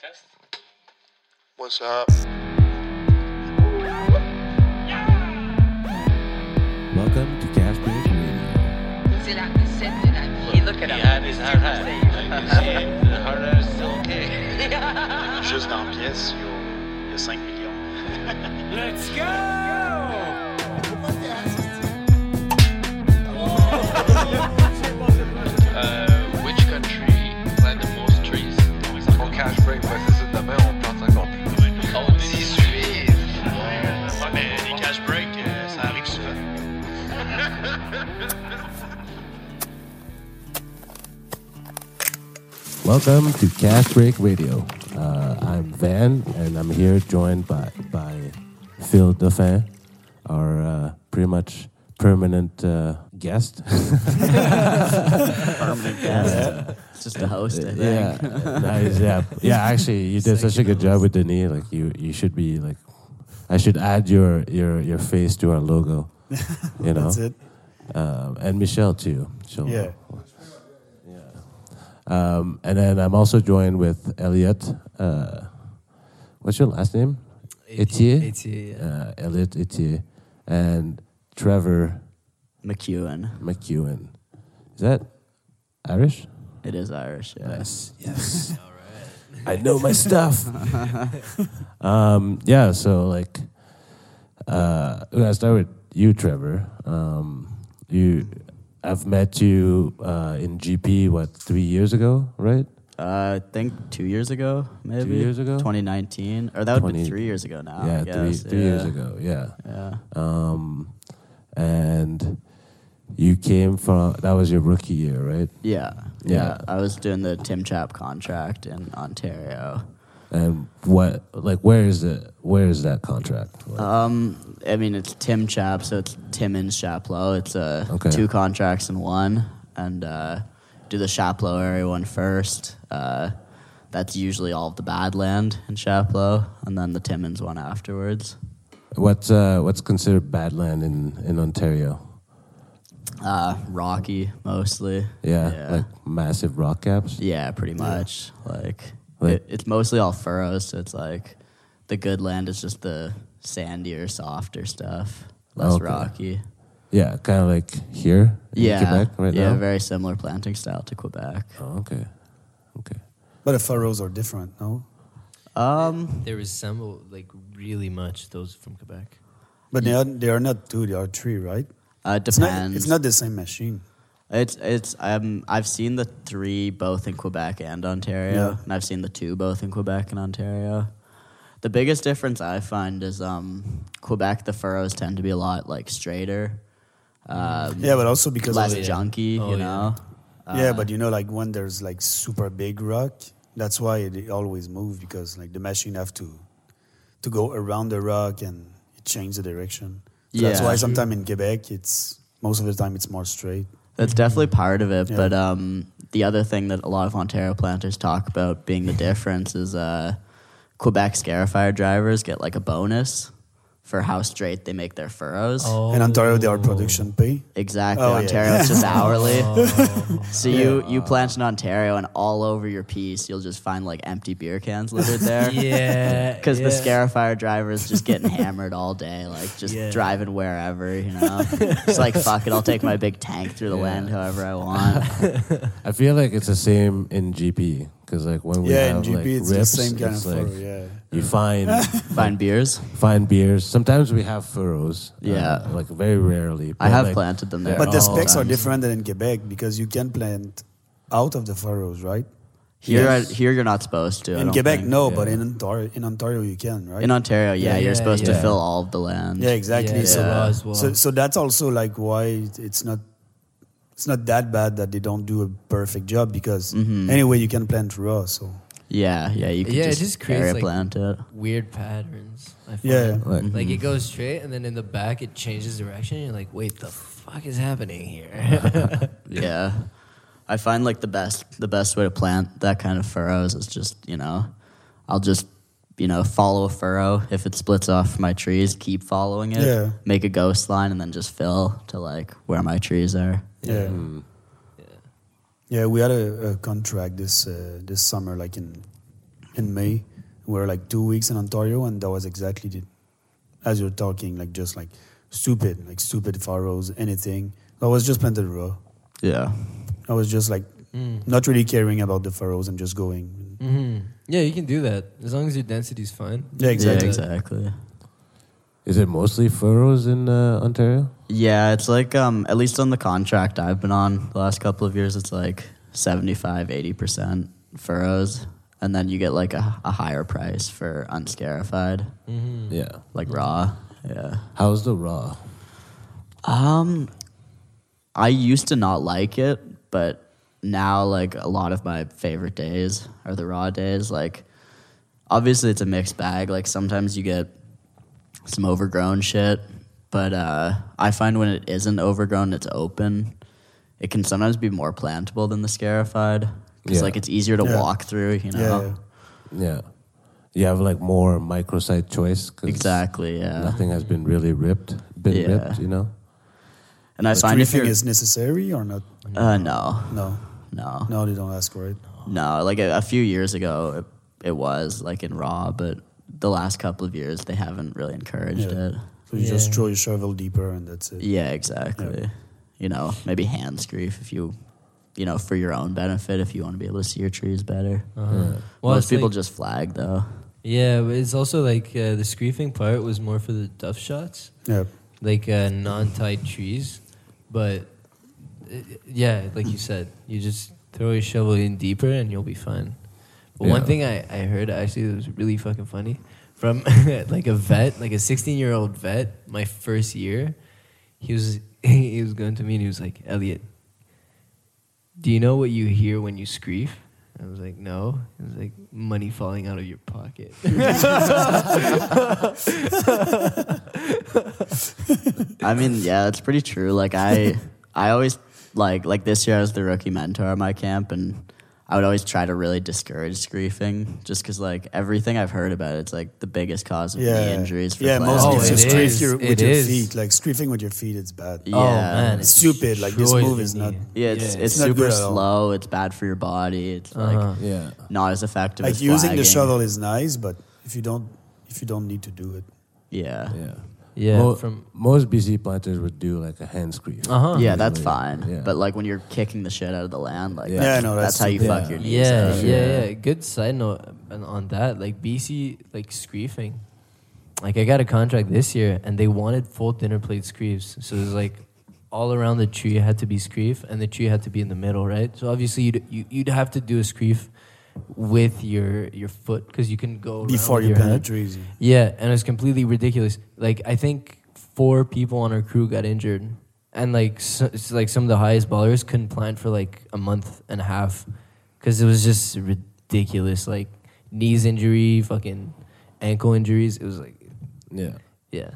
test. What's up? Welcome to Cash Break Radio. C'est la recette de la vie. Look at He him. had his hard hat. Like you see, the hard hat is still okay. Juste dans pièce, il y a- il y a 5 millions. Let's go! Euh, which Welcome to Cash Break Radio. Uh, I'm Van, and I'm here joined by by Phil Dauphin, our uh, pretty much permanent uh, guest. permanent guest. Just a host, I think. yeah, nice. Yeah, yeah. Actually, you did such a good job with Denis. Like you, you should be like. I should add your your your face to our logo. You know, That's it. Um, and Michelle too. She'll- Yeah. Um, and then I'm also joined with Elliot. Uh, what's your last name? Éthier. Éthier, Uh, Elliot Éthier. And Trevor Mckeown. Mckeown. Is that Irish? It is Irish, yeah. Yes. Yes. All right. I know my stuff. um, yeah. So like, uh, I'm gonna start with you, Trevor. Um, you, I've met you uh, in GP what three years ago, right? Uh, I think two years ago, maybe. Two years ago? 2019. Or that would 20 be three years ago now. yeah, I three three yeah. years ago. Yeah. Yeah. Um, and you came from that was your rookie year, right? Yeah. Yeah. Yeah. I was doing the Tim Chap contract in Ontario. And what like where is it? Where is that contract? Like, Um, I mean, it's Tim Chap, so it's Timmins Chapleau. It's uh, Okay. two contracts in one, and uh, do the Chapleau area one first. Uh, that's usually all of the Badland in Chapleau, and then the Timmins one afterwards. what's uh, what's considered badland in in Ontario? Uh, Rocky mostly. Yeah, Yeah. like massive rock caps. Yeah, pretty much. Like, Like- it, it's mostly all furrows, so it's like the good land is just the sandier, softer stuff, less Okay. rocky. Yeah, kind of like here in Yeah, Quebec right yeah, now. very similar planting style to Quebec. oh, okay, okay. But the furrows are different, no? Um, They resemble like really much those from Quebec. But they are they are not two, they are three, right? Uh, it It's not it's not the same machine. It's it's um I've seen the three both in Quebec and Ontario, Yeah. and I've seen the two both in Quebec and Ontario. The biggest difference I find is um Quebec the furrows tend to be a lot like straighter. Um, Yeah, but also because less of the, junky, Oh, you yeah. know. Yeah, but you know like when there's like super big rock, that's why it always moves because like the machine have to to go around the rock and it change the direction. So That's why sometimes in Quebec it's most of the time it's more straight. That's definitely part of it. Yeah. But um, the other thing that a lot of Ontario planters talk about being the difference is uh, Quebec Scarifier drivers get like a bonus for how straight they make their furrows. Oh. In Ontario they are production pay. Exactly. Oh, yeah. Ontario it's just hourly. Oh. so you you plant in Ontario and all over your piece you'll just find like empty beer cans littered there. Yeah, Because the. Scarifier driver is just getting hammered all day, like just Yeah. driving wherever, you know. it's like fuck it, I'll take my big tank through the land however I want. I feel like it's the same in GP because like when we Yeah, in have GP like it's rips, the same kind it's of like furrow, yeah. You find Find beers. find beers. Sometimes we have furrows. uh, Yeah. like very rarely. I have like, planted them there. But the all specs are different than in Quebec because you can plant out of the furrows, right? Here, Yes. I- here you're not supposed to. In Quebec, think. no, Yeah. but in Ontario, in Ontario you can, right? In Ontario, yeah, Yeah, you're supposed yeah. to fill all of the land. yeah, exactly. Yeah, so, yeah. well. so, so that's also like why it's not, it's not that bad that they don't do a perfect job because Mm-hmm. anyway you can plant raw. So yeah, yeah. You can Yeah, it just, just creates, area like- plant it. Weird patterns. I find. Yeah. Like, Like it goes straight, and then in the back it changes direction. And you're like, wait, the fuck is happening here? Yeah. I find like the best the best way to plant that kind of furrows is just, you know, I'll just, you know, follow a furrow. If it splits off my trees, keep following it. Yeah. Make a ghost line and then just fill to like where my trees are. yeah, mm, yeah. We had a, a contract this uh, this summer, like in in May. We were like two weeks in Ontario, and that was exactly the, as you're talking, like just like stupid, like stupid furrows, anything. I was just planted raw. Yeah. I was just like Mm. not really caring about the furrows and just going. hmm Yeah, you can do that as long as your density's fine. Yeah, exactly. Yeah, exactly. Is it mostly furrows in uh, Ontario? Yeah, it's like um at least on the contract I've been on the last couple of years it's like 75 80% furrows and then you get like a, a higher price for unscarified Mm-hmm. Yeah. like raw. Yeah. How's the raw? Um I used to not like it, but now like a lot of my favorite days are the raw days like obviously it's a mixed bag like sometimes you get some overgrown shit but uh, i find when it isn't overgrown it's open it can sometimes be more plantable than the scarified because Yeah. like it's easier to Yeah. walk through you Yeah, know Yeah. You have like more microsite choice. 'cause exactly yeah Nothing has been really ripped, been Yeah. ripped, you know? and i But find do you if you're it's necessary or not? uh, no No, no no, they don't ask for it. No, like a, a few years ago, it, it was like in raw, but the last couple of years they haven't really encouraged Yeah. it. So you just throw your shovel deeper and that's it. Yeah, exactly. You know, maybe hand screef if you, you know, for your own benefit, if you want to be able to see your trees better. Uh-huh. Yeah. Well, Most people like- just flag though. Yeah, but it's also like uh, the screefing part was more for the duff shots, Yeah. like uh, non-tied trees. But uh, yeah, like you said, you just throw your shovel in deeper and you'll be fine. But one thing I, I heard actually that was really fucking funny from like a vet, like a 16 year old vet, my first year, he was he was going to me and he was like, Elliot, do you know what you hear when you screef? I was like, no. It was like money falling out of your pocket. I mean, yeah, that's pretty true. Like I, I always like like this year I was the rookie mentor at my camp, and I would always try to really discourage screefing, just because like everything I've heard about it, it's like the biggest cause of Yeah. knee injuries. For yeah, players. mostly Oh, it's just is. your, with It your is. feet. Like screefing with your feet, it's bad. Yeah. Oh man, It's stupid, like, this move is not- Yeah, it's Yeah. it's, It's not super good at all. slow. It's bad for your body. It's Uh-huh. like Yeah. not as effective. Like as using the flagging. shovel is nice, but if you don't, if you don't need to do it, Yeah. Yeah. Yeah, Mo- from most BC planters would do like a hand screef. uh huh. Yeah, that's fine. yeah. But like when you're kicking the shit out of the land, like Yeah. that's, no, that's, that's how you stupid. fuck your knees. Yeah, up. yeah, yeah. Good side note on- on that, like BC, like screefing. Like I got a contract this year, and they wanted full dinner plate screefs. So it was like all around the tree had to be screef, and the tree had to be in the middle, right? So obviously you'd you, you'd have to do a screef with your your foot because you can go around before you your plant head. Yeah, and it was completely ridiculous. Like I think four people on our crew got injured, and like so, it's like some of the highest ballers couldn't plant for like a month and a half because it was just ridiculous. Like knees injury, fucking ankle injuries. It was like Yeah. yeah.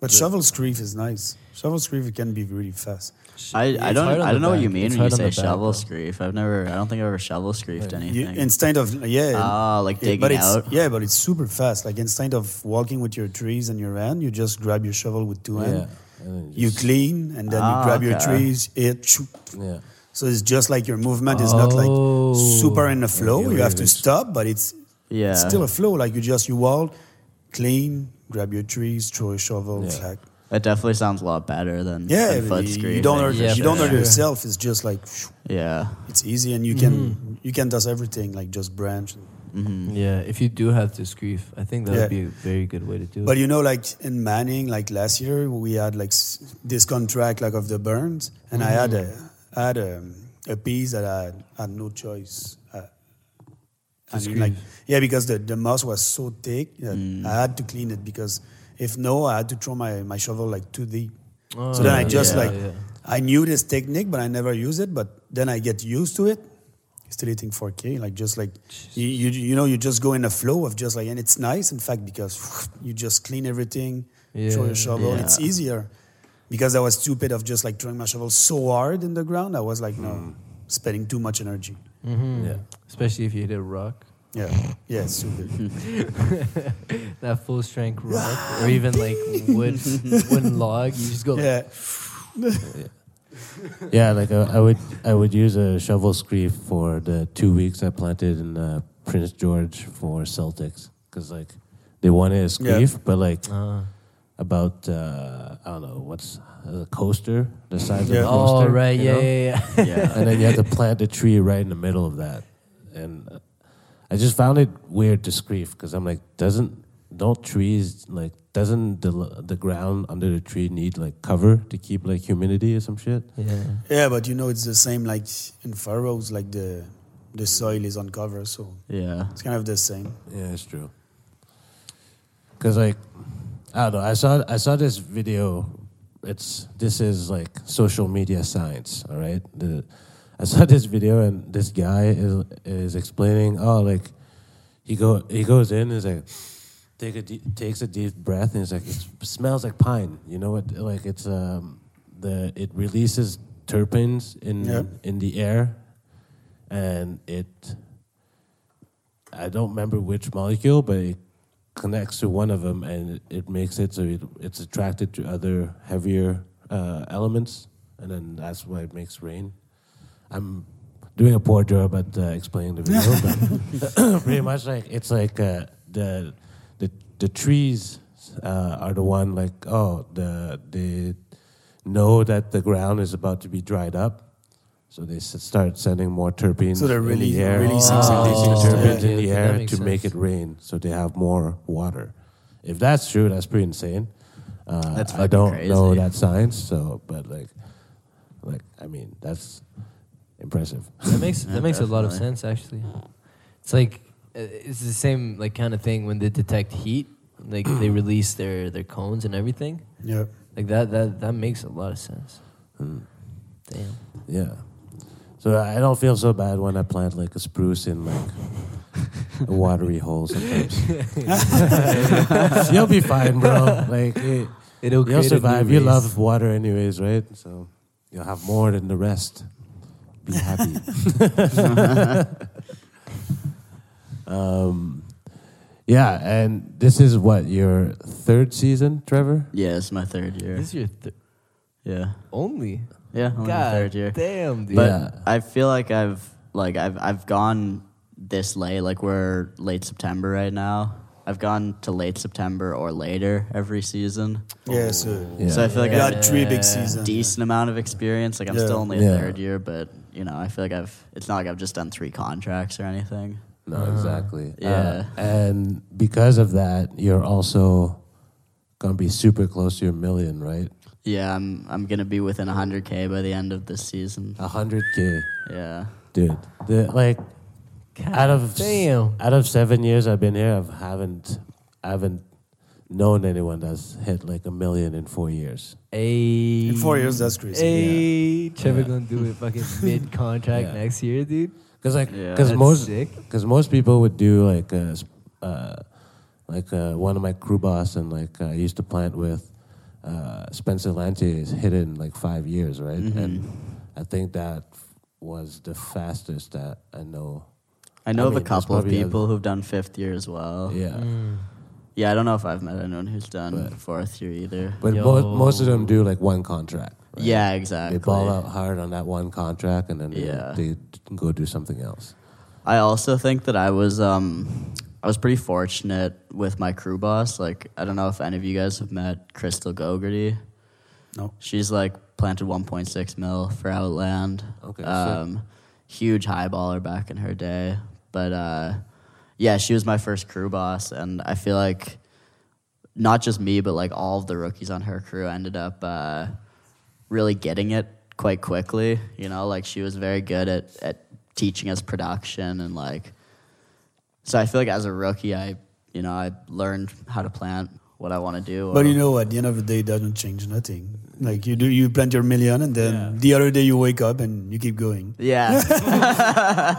But shovel screef is nice. Shovel screef can be really fast. I, I don't I don't the know what you mean It's when you say the back, shovel screef. I've never I don't think I've ever shovel screefed You, anything. instead of yeah, Ah, like yeah, digging but it's out. yeah, but it's super fast. Like instead of walking with your trees in your hand, you just grab your shovel with two Yeah. hands. And then You clean and then Ah, you grab your trees, hit, shoot. Yeah. So it's just like your movement is not like Oh. super in the flow. Yeah, you have to stop, but it's Yeah. it's still a flow. Like you just you walk, clean, grab your trees, throw a shovel, Yeah. flag. That definitely sounds a lot better than, Yeah, than foot you, screefing. you don't hurt Yeah, you don't for hurt sure. yourself. It's just like Yeah. it's easy and you can you can does everything like just branch. hmm Yeah, if you do have to grief, I think that Yeah. would be a very good way to do it. But you know, like in Manning, like last year, we had like s- this contract like of the burns, and I had a I had a, a piece that I had, had no choice. Uh, I mean, like yeah, because the, the moss was so thick that I had to clean it because if no, I had to throw my, my shovel like too deep. so then I Oh, just yeah, like yeah. I knew this technique, but I never use it. But then I get used to it. Still eating 4K, like just like you, you, you know, you just go in a flow of just like, and it's nice, in fact, because you just clean everything, throw your shovel. yeah. It's easier because I was stupid of just like throwing my shovel so hard in the ground. I was like, no, spending too much energy. Mhm. Yeah. Especially if you hit a rock. Yeah, yeah, it's stupid. that full strength rock, or even like wood, wooden log. You just go. Like, yeah, Yeah, like uh, I would I would use a shovel screef for the two weeks I planted in uh, Prince George for Celtics because like they wanted a Yeah. but like Uh, about uh, I don't know what's a coaster the size Yeah. of a coaster. oh right, you yeah, know? yeah, yeah. Yeah. and then you have to plant a tree right in the middle of that. And uh, I just found it weird to screef because I'm like, doesn't don't trees like doesn't the the ground under the tree need like cover to keep like humidity or some shit? yeah. Yeah, but you know it's the same like in furrows, like the the soil is uncovered, so Yeah. it's kind of the same. Yeah, it's true. Cause like I don't know, I saw I saw this video. It's this is like social media science, all right. The I saw this video and this guy is is explaining. Oh, like he go he goes in and is like take a deep, takes a deep breath and it's like it smells like pine. You know what? Like it's um the it releases terpenes in Yeah. in the air, and it I don't remember which molecule, but it connects to one of them and it, it makes it so it, it's attracted to other heavier uh, elements, and then that's why it makes rain. I'm doing a poor job at uh, explaining the video, but pretty much like it's like uh, the the the trees uh, are the one like oh the they know that the ground is about to be dried up. So they s- start sending more terpenes So they're really- the air. releasing Releasing something. terpenes Yeah, in the air makes to make it rain, so they have more water. If that's true, that's pretty insane. Uh, That's I don't know that science, so but like, like I mean, that's impressive. That makes Yeah, that makes a lot of definitely. sense actually. It's like uh, it's the same like kind of thing when they detect heat, like they release their their cones and everything. Yeah. Like that that that makes a lot of sense. Hmm. Damn. Yeah. So I don't feel so bad when I plant like a spruce in like a watery hole sometimes. You'll be fine, bro. Like it, It'll you'll create a new survive. You race. love water anyways, right? So you'll have more than the rest. Be happy. um, yeah, and this is what your third season, Trevor. Yeah, it's my third year. This is your th- Yeah. only. Yeah, only God third year. damn, dude. But Yeah. I feel like I've like I've I've gone this late. Like we're late September right now. I've gone to late September or later every season. Yeah, so Yeah. So I feel like you I had have three big a seasons. decent amount of experience. Like I'm Yeah. still only a Yeah. third year, but you know I feel like I've. It's not like I've just done three contracts or anything. No, exactly. Yeah. Uh, and because of that, you're also gonna be super close to your million, right? Yeah, I'm I'm gonna be within 100k by the end of this season. A hundred k, Yeah. dude. The, like out of damn. out of seven years I've been here, I haven't I haven't known anyone that's hit like a million in four years. Hey, in four years, that's crazy. Hey, Trevor Yeah. gonna do it fucking mid contract Yeah. next year, dude. Because like, Yeah. because That's most, because most people would do like, a, s- uh, like uh, one of my crew boss and like I used to plant with, uh, Spencer Lante is hit in like five years, right? Mm-hmm. And I think that was the fastest that I know. I know I of a couple of probably a- people who've done fifth year as well. Yeah, Mm. Yeah, I don't know if I've met anyone who's done But- fourth year either. but Yo. mo- most of them do like one contract. right? Yeah, exactly. They ball out hard on that one contract and then they- Yeah. they, go do something else. I also think that I was um I was pretty fortunate with my crew boss. Like I don't know if any of you guys have met Crystal Gogarty. No. She's like planted 1.6 mil for Outland. Okay, sick. Um, huge high baller back in her day, but uh, yeah, she was my first crew boss, and I feel like not just me, but like all of the rookies on her crew ended up uh, really getting it quite quickly. You know, like she was very good at at teaching us production and like. So I feel like as a rookie, I you know I learned how to plant what I want to do. But you know, at the end of the day, it doesn't change nothing. Like you do, you plant your million, and then the other day you wake up and you keep going. yeah,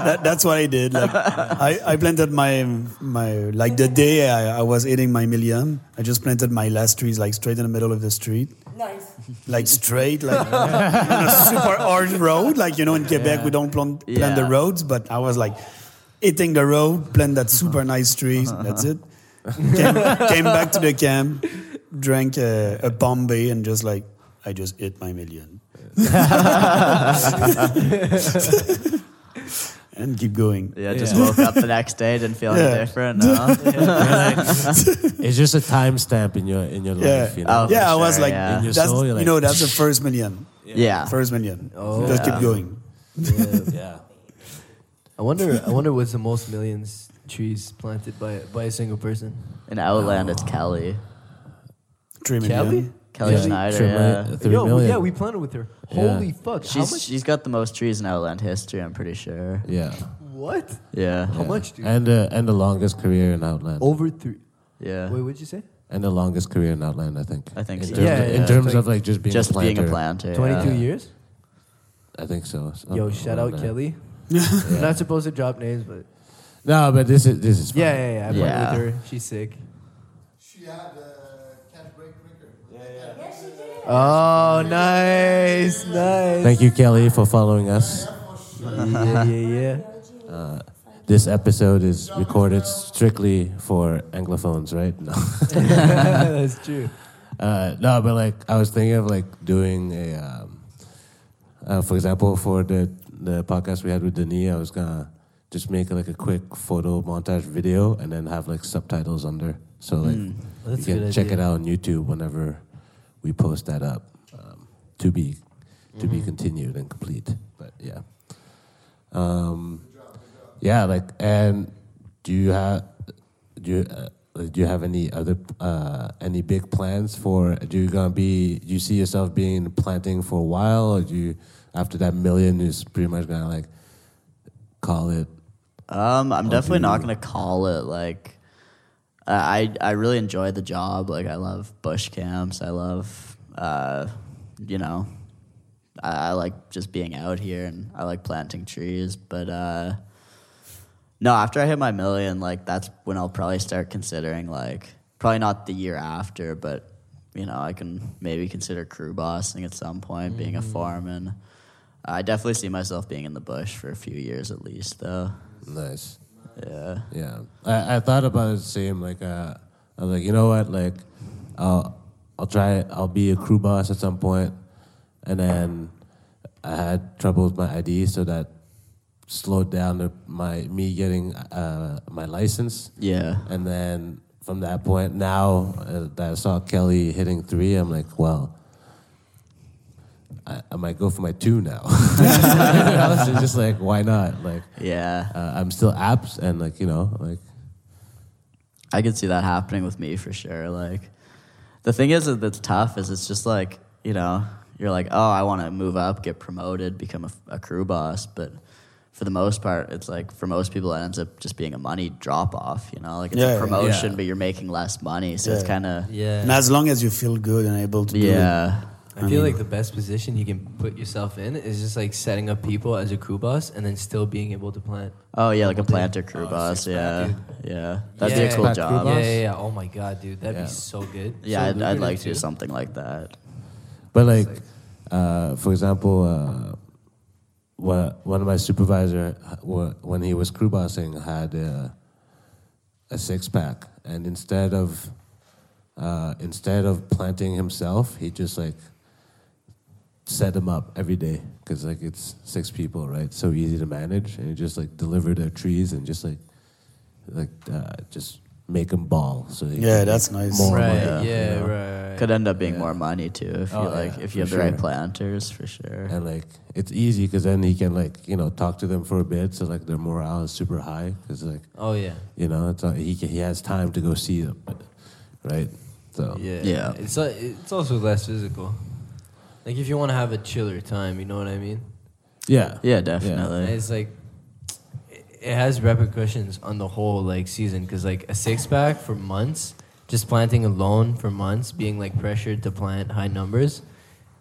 That, that's what I did. Like I, I planted my my like the day I, I was eating my million. I just planted my last trees like straight in the middle of the street. Nice. Like straight, like on a super hard road. Like you know, in Quebec we don't plant, plant the roads, but I was like hitting the road, plant that super nice trees. That's it. Came, came back to the camp, drank a, a Bombay, and just like I just hit my million. and and keep going. Yeah, just Yeah. woke up the next day, didn't feel Yeah. any different. No? It's just a timestamp in your in your Yeah, life. You oh, know? Oh, for yeah. I was like, yeah. In your that's soul, you're you know, that's the first million. yeah. First million. Oh. Just Yeah. keep going. yeah. I wonder. I wonder what's the most millions trees planted by by a single person. In Outland, it's Kelly. Three million. Kelly? Kelly Yeah. Schneider. Three Yeah. million- three Yo, million. yeah, we planted with her. Yeah. Holy fuck! How She's much? she's got the most trees in Outland history. I'm pretty sure. Yeah. What? Yeah. How Yeah. much, dude? And uh, and the longest career in Outland. Over three. Yeah. Wait, what'd you say? And the longest career in Outland, I think. I think in so. Terms Yeah, of, yeah, in terms like of like just being Just a planter. being a planter. yeah. Twenty-two years. I think so. Some- Yo, shout out around there. Kelly. I'm not supposed to drop names, but No, but this is this is fine. yeah, yeah, yeah. I played Yeah. with her. She's sick. She had a cash break record. Oh, nice, nice. Thank you, Kelly, for following us. Yeah, yeah, yeah. This episode is recorded strictly for anglophones, right? No. That's true. Uh, no, but like I was thinking of like doing a, um, uh, for example, for the the podcast we had with Denis, I was gonna just make like a quick photo montage video and then have like subtitles under, so like Mm. You can check idea. it out on YouTube whenever we post that up. Um, to be to be continued and complete, but yeah. Um, yeah, like, and do you have do you, uh, do you have any other uh, any big plans for? Do you gonna be? Do you see yourself being planting for a while, or do you after that million is pretty much gonna like call it? Um, I'm definitely not gonna call it like. I I really enjoy the job. Like I love bush camps. I love, uh, you know, I, I like just being out here and I like planting trees. But uh, no, after I hit my million, like that's when I'll probably start considering like probably not the year after, but you know I can maybe consider crew bossing at some point, being a foreman. I definitely see myself being in the bush for a few years at least, though. Nice. Yeah. Yeah, I, I thought about it the same. Like, uh, I was like, you know what? Like, I'll I'll try. I'll be a crew boss at some point, and then I had trouble with my ID, so that slowed down the, my me getting uh, my license. Yeah. And then from that point, now uh, that I saw Kelly hitting three, I'm like, well, I, I might go for my two now. it's just like, why not? Like, Yeah. uh, I'm still apps and like you know like I could see that happening with me for sure. Like, the thing is that that's tough is it's just like, you know, you're like, oh, I want to move up, get promoted, become a, a crew boss. But for the most part, it's like for most people, it ends up just being a money drop off, you know? Like, it's Yeah, a promotion, yeah. but you're making less money. So it's kind of, Yeah. And as long as you feel good and able to do it. yeah. I feel like the best position you can put yourself in is just like setting up people as a crew boss and then still being able to plant. Oh, yeah, like a Double planter crew Oh, boss. six-pack, Yeah. Yeah. That'd be a cool job. Yeah, yeah, yeah. Oh my god, dude, that'd Yeah. be so good. Yeah, So I'd, I'd like to do something like that. but like uh, for example uh, what, one of my supervisor uh, when he was crew bossing had uh, a six pack and instead of uh, instead of planting himself he just like set them up every day because like it's six people right so easy to manage and he just like deliver their trees and just like like uh, just make them ball so Yeah, that's nice. more Right, money, yeah, you know? right, right. Could end up being Yeah. more money too if you Oh, like yeah, if you have the right planters for sure. and like it's easy because then he can like you know talk to them for a bit so like their morale is super high because like Oh yeah. you know it's not, he can, he has time to go see them right so Yeah. Yeah. It's uh, it's also less physical. Like if you want to have a chiller time, you know what I mean? yeah Yeah, And definitely. it's like it- it has repercussions on the whole like season because like a six pack for months, just planting alone for months, being like pressured to plant high numbers.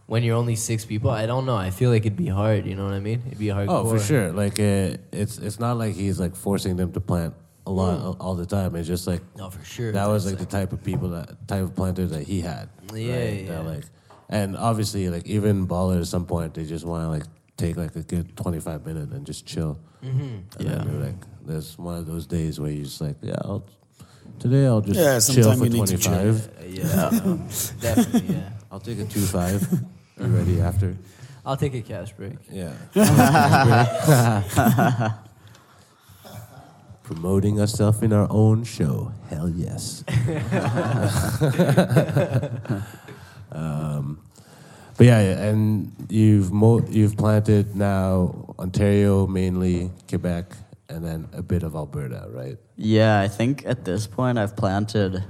When you're only six people, I don't know. I feel like it'd be hard. You know what I mean? It'd be hard. oh for sure like uh, it's it's not like he's like forcing them to plant a lot all, all the time it's just like No, for sure. that was like It's the type of people that type of planters that he had Yeah, right? yeah. That, like and obviously like even ballers at some point they just want to like take like a good 25 minute and just chill Mm-hmm. And Yeah. then they're like, there's one of those days where you're just like, yeah, I'll, today I'll just Yeah, chill for you need to chill. 25. yeah, definitely. Yeah, I'll take a 2 5. Be ready after. I'll take a cash break. Yeah. promoting ourselves in our own show. Hell yes. um, but yeah, and you've mo- you've planted now Ontario mainly, Quebec, and then a bit of Alberta, right? Yeah, I think at this point I've planted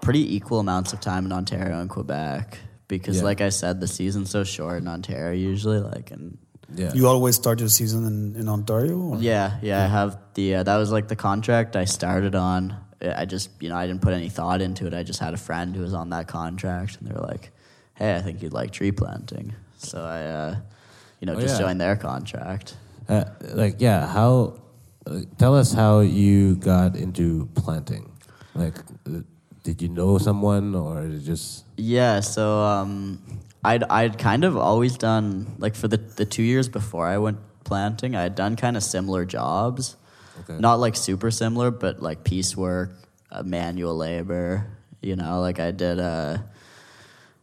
pretty equal amounts of time in Ontario and Quebec because, Yeah. like I said, the season's so short in Ontario usually. Like, and Yeah. You always start your season in, in Ontario? Or? yeah, yeah, I have the uh, that was like the contract I started on. I just you know I didn't put any thought into it. I just had a friend who was on that contract, and they were like, "Hey, I think you'd like tree planting." So I, uh, you know, Oh, just yeah. joined their contract. Uh, like, yeah, how? Uh, tell us how you got into planting. Like, uh, did you know someone, or just? Yeah, so um, I'd I'd kind of always done like for the the two years before I went planting, I had done kind of similar jobs, Okay. not like super similar, but like piecework, uh, manual labor. You know, like I did uh,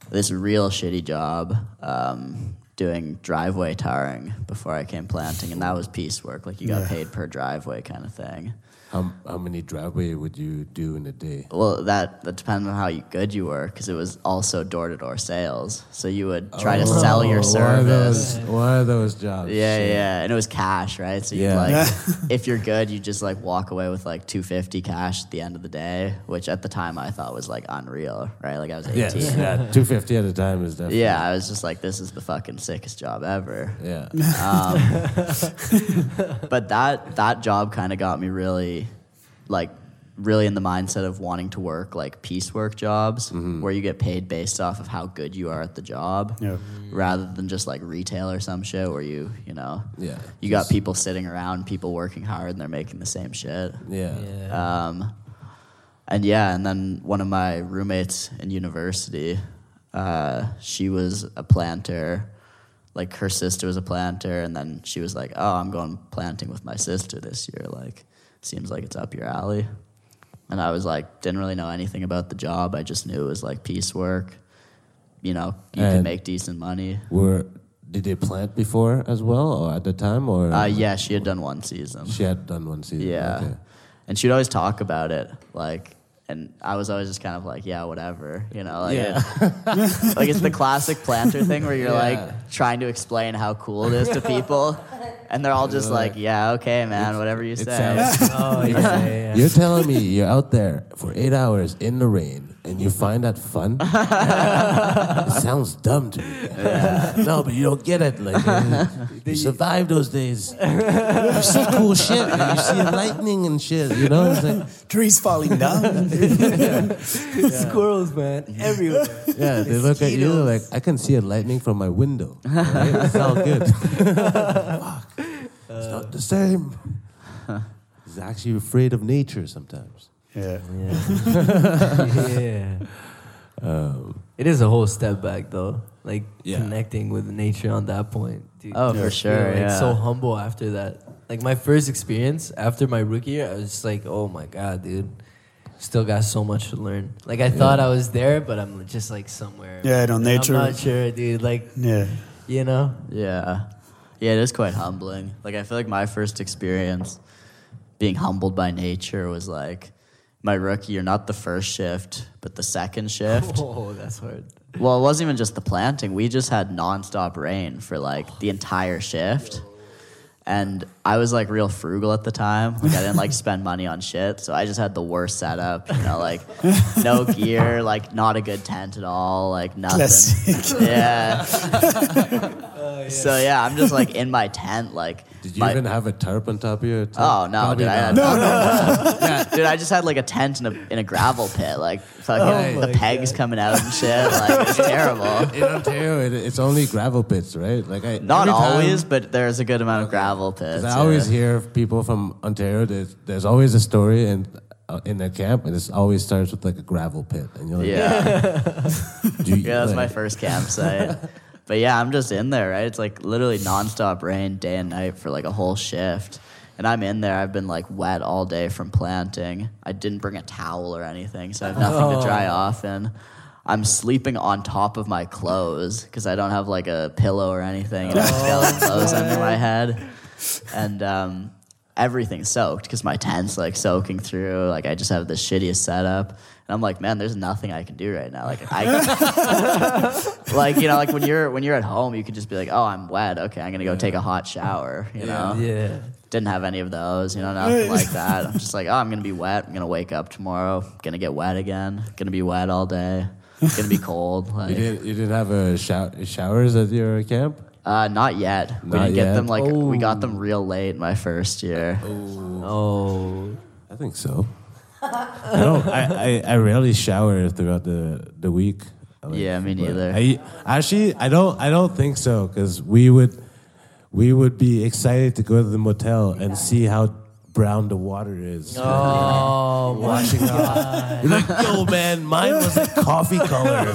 this real shitty job um, doing driveway tarring before I came planting, and that was piecework. Like you got Yeah. paid per driveway kind of thing. How how many driveway would you do in a day? Well, that that depends on how you, good you were, because it was also door to door sales. So you would try to sell your Oh, One of service. those, one of those jobs. Yeah, Shit. yeah, and it was cash, right? So you Yeah. like, if you're good, you just like walk away with like two fifty cash at the end of the day, which at the time I thought was like unreal, right? Like I was Yes, eighteen. yeah, two fifty at a time is definitely. Yeah, I was just like, this is the fucking sickest job ever. yeah. Um, but that that job kind of got me really, like, really in the mindset of wanting to work like piecework jobs Mm-hmm. where you get paid based off of how good you are at the job, Yeah. rather than just like retail or some shit where you you know Yeah, you got people sitting around, people working hard, and they're making the same shit. Yeah. Yeah. Um, and yeah, and then one of my roommates in university, uh, she was a planter. Like her sister was a planter, and then she was like, "Oh, I'm going planting with my sister this year. Like, seems like it's up your alley." And I was like, didn't really know anything about the job. I just knew it was like piecework. You know, you can make decent money. Were did they plant before as well, or at the time, or Uh, yeah, she had done one season. she had done one season? Yeah. Okay. And she'd always talk about it, like, and I was always just kind of like, yeah, whatever, you know, like, Yeah. it- like it's the classic planter thing where you're Yeah. like trying to explain how cool it is to people, and they're all just like, yeah, okay, man, whatever you say. sounds. oh yeah, yeah, yeah. You're telling me you're out there for eight hours in the rain and you find that fun? it sounds dumb to me. No, but you don't get it. Like uh, you survive those days. You see cool shit. You see lightning and shit. You know, it's like Trees falling down. Squirrels, man, everywhere. yeah. They look at you like I can see a lightning from my window. Right? It's all good. Fuck. It's not the same. He's actually afraid of nature sometimes. Yeah. yeah. Um, it is a whole step back though. Like Yeah. connecting with nature on that point. Dude. Oh, for sure, Like yeah. so humble after that. Like my first experience after my rookie year, I was just like, oh my god, dude. Still got so much to learn. Like I thought I was there, but I'm just like somewhere. Yeah, no, And nature- I'm not sure, dude. Like Yeah. you know. Yeah. Yeah, it is quite humbling. Like I feel like my first experience being humbled by nature was like my rookie year, not the first shift, but the second shift. Oh, that's hard. Well, it wasn't even just the planting. We just had nonstop rain for like the entire shift. And I was like real frugal at the time. Like I didn't like spend money on shit. So I just had the worst setup, you know, like no gear, like not a good tent at all, like nothing. Classic. Yeah. Oh, so yeah, I'm just like in my tent, like Did you my- even have a tarp on top of your? Tent? Oh no, Probably dude! I had, not. yeah, dude, I just had like a tent in a in a gravel pit, like fucking Oh the my pegs coming out and shit. Like it's terrible. in Ontario, it, it's only gravel pits, right? Like I Not every time- always, but there's a good amount of gravel pits. I always yeah. hear people from Ontario. There's, there's always a story in uh, in their camp, and it always starts with like a gravel pit, and you're like, Yeah, do you, yeah, that's my first campsite. But yeah, I'm just in there, right? It's like literally nonstop rain day and night for like a whole shift. And I'm in there. I've been like wet all day from planting. I didn't bring a towel or anything, so I have nothing to dry off in. I'm sleeping on top of my clothes because I don't have like a pillow or anything. And I just got like clothes under my head. And um, everything's soaked because my tent's like soaking through. Like I just have the shittiest setup, and I'm like, man, there's nothing I can do right now. Like I, like you know, like when you're when you're at home, you can just be like, oh, I'm wet. Okay, I'm gonna go take a hot shower. You know, Yeah. didn't have any of those. You know, nothing like that. I'm just like, oh, I'm gonna be wet. I'm gonna wake up tomorrow. Gonna get wet again. Gonna be wet all day. Gonna be cold. Like, You didn't you didn't have a show, showers at your camp? uh, not yet. we didn't get them like we got Oh. them real late my first year. Oh. I think so. I don't. I, I, I rarely shower throughout the the week. Like, Yeah, me but neither. I actually I don't I don't think so because we would we would be excited to go to the motel and see how brown the water is. Oh, washing up. You're like, yo, man, mine was a coffee color.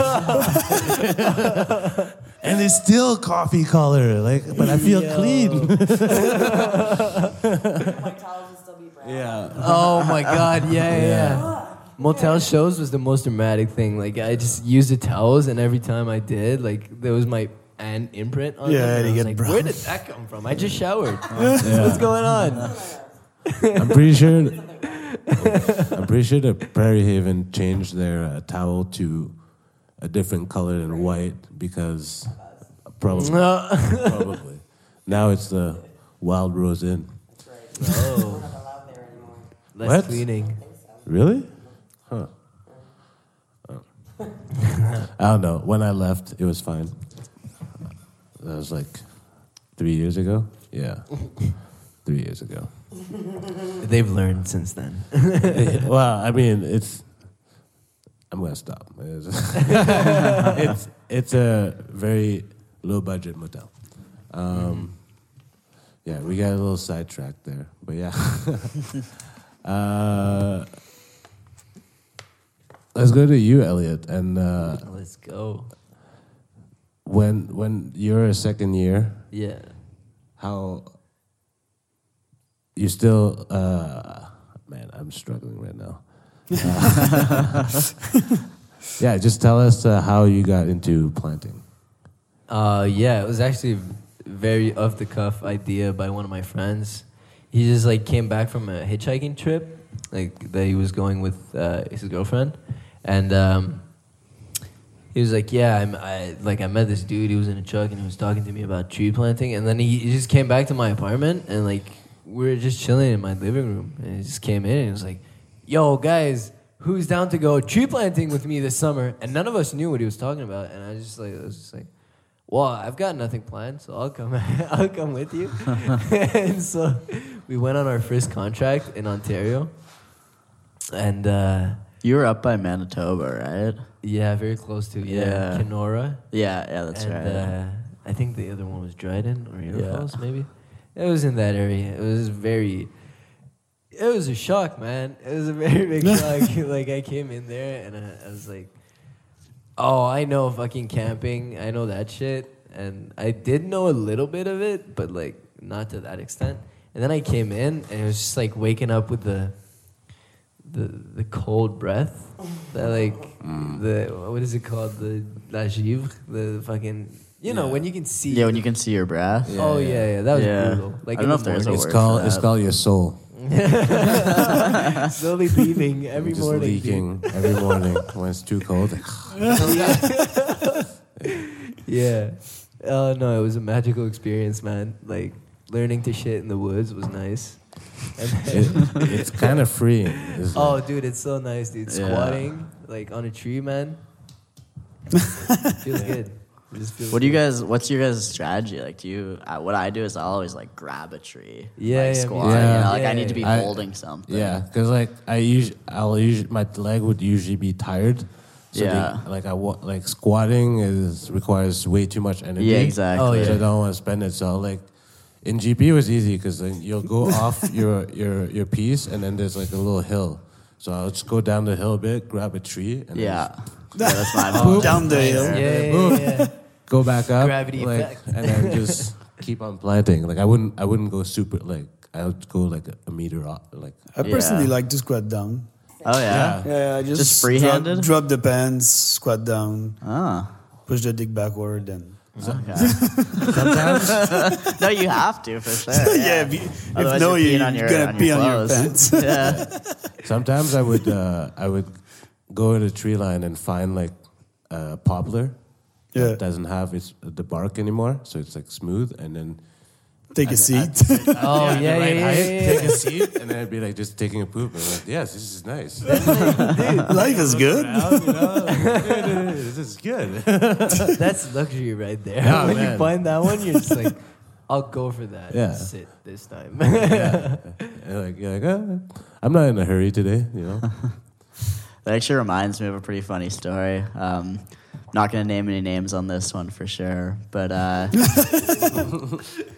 and it's still coffee color. Like, but I feel clean. Yeah. Oh my god, yeah, yeah. yeah. Motel shows was the most dramatic thing. Like I just used the towels, and every time I did, like there was my an imprint on Yeah, them. and I was like, brown. where did that come from? I just showered. What's going on? I'm pretty sure. I'm pretty sure the Prairie Haven changed their uh, towel to a different color than white because probably No. probably now it's the Wild Rose Inn. Oh. Less What? cleaning. Really? Huh. Oh. I don't know. When I left, it was fine. That was like three years ago. Yeah, three years ago. They've learned since then. well, I mean, it's. I'm gonna stop. It's it's, it's a very low budget motel. Um, yeah, we got a little sidetracked there, but yeah. Uh, let's go to you, Elliot, and uh, Let's go. when when you're a second year, Yeah. how you still uh man i'm struggling right now Uh, yeah just tell us uh, how you got into planting Uh, yeah, it was actually a very off the cuff idea by one of my friends. He just like came back from a hitchhiking trip, like that he was going with uh, his girlfriend, and um, he was like, "Yeah, I'm, I like I met this dude. He was in a truck and he was talking to me about tree planting, and then he, he just came back to my apartment and like we were just chilling in my living room, and he just came in and he was like, "Yo, guys." Who's down to go tree planting with me this summer? And none of us knew what he was talking about. And I was just like, I was just like, well, I've got nothing planned, so I'll come. I'll come with you. and so we went on our first contract in Ontario, and uh, You were up by Manitoba, right? yeah, very close to yeah, Yeah. Kenora. Yeah, yeah, that's and, right. Uh, I think the other one was Dryden or Eagle Yeah. Falls, maybe. It was in that area. It was very. It was a shock, man. It was a very big shock. like I came in there and I, I was like, "Oh, I know fucking camping. I know that shit." And I did know a little bit of it, but like not to that extent. And then I came in and it was just like waking up with the the the cold breath. That like mm. the what is it called? The la givre, the fucking you know when you can see. yeah, when you can see your breath. oh yeah, yeah, that was Yeah. brutal. Like I don't know in if there's a morning. it's called for it's called your soul slowly leaving every just morning. leaking every morning when it's too cold Yeah. Oh no, it was a magical experience, man. Like learning to shit in the woods was nice. And then- it, it's kind of freeing It's oh, like- dude, it's so nice, dude. Yeah. Squatting like on a tree, man. feels good. It just feels What do you good. guys? What's your guys' strategy? Like, do you? Uh, what I do is I always like grab a tree. Yeah, like, yeah, me squat. too. you Yeah. know, like Yeah, I need to be I- holding something. yeah because like i usually i'll usually my leg would usually be tired so Yeah. the- like i wa- like squatting is requires way too much energy Yeah, exactly. Oh, yeah. So I don't want to spend it. So like in GP it was easy because then you'll go off your your your piece and then there's like a little hill. So I'll just go down the hill a bit, grab a tree, and Yeah. then yeah, that's my move. Down the hill. Yeah, yeah, yeah. go back up, Gravity like, effect. and then just keep on planting. Like I wouldn't I wouldn't go super like I would go like a, a meter off, like I personally Yeah. like to squat down. Oh yeah. Yeah, I just, Just free-handed? Drop, drop the pants, squat down, Ah. push the dick backward, and Okay. Sometimes no, you have to for sure. yeah, Yeah. if, you- if Otherwise no, you're you're, peeing on your- gonna on pee your on your clothes. pants. yeah. sometimes I would uh, I would go in a tree line and find like a poplar Yeah. that doesn't have its the bark anymore, so it's like smooth, and then Take a seat. Oh yeah, yeah, right yeah, height, yeah, take a seat, and then I'd be like just taking a poop, and I'm like, yes, this is nice. Life is good. Around, you know, this is good. That's luxury right there. Yeah, when you find that one, you're just like, I'll go for that. Yeah. and sit this time. yeah. And like you're like, oh, I'm not in a hurry today, you know. That actually reminds me of a pretty funny story. Um, not going to name any names on this one for sure, but uh,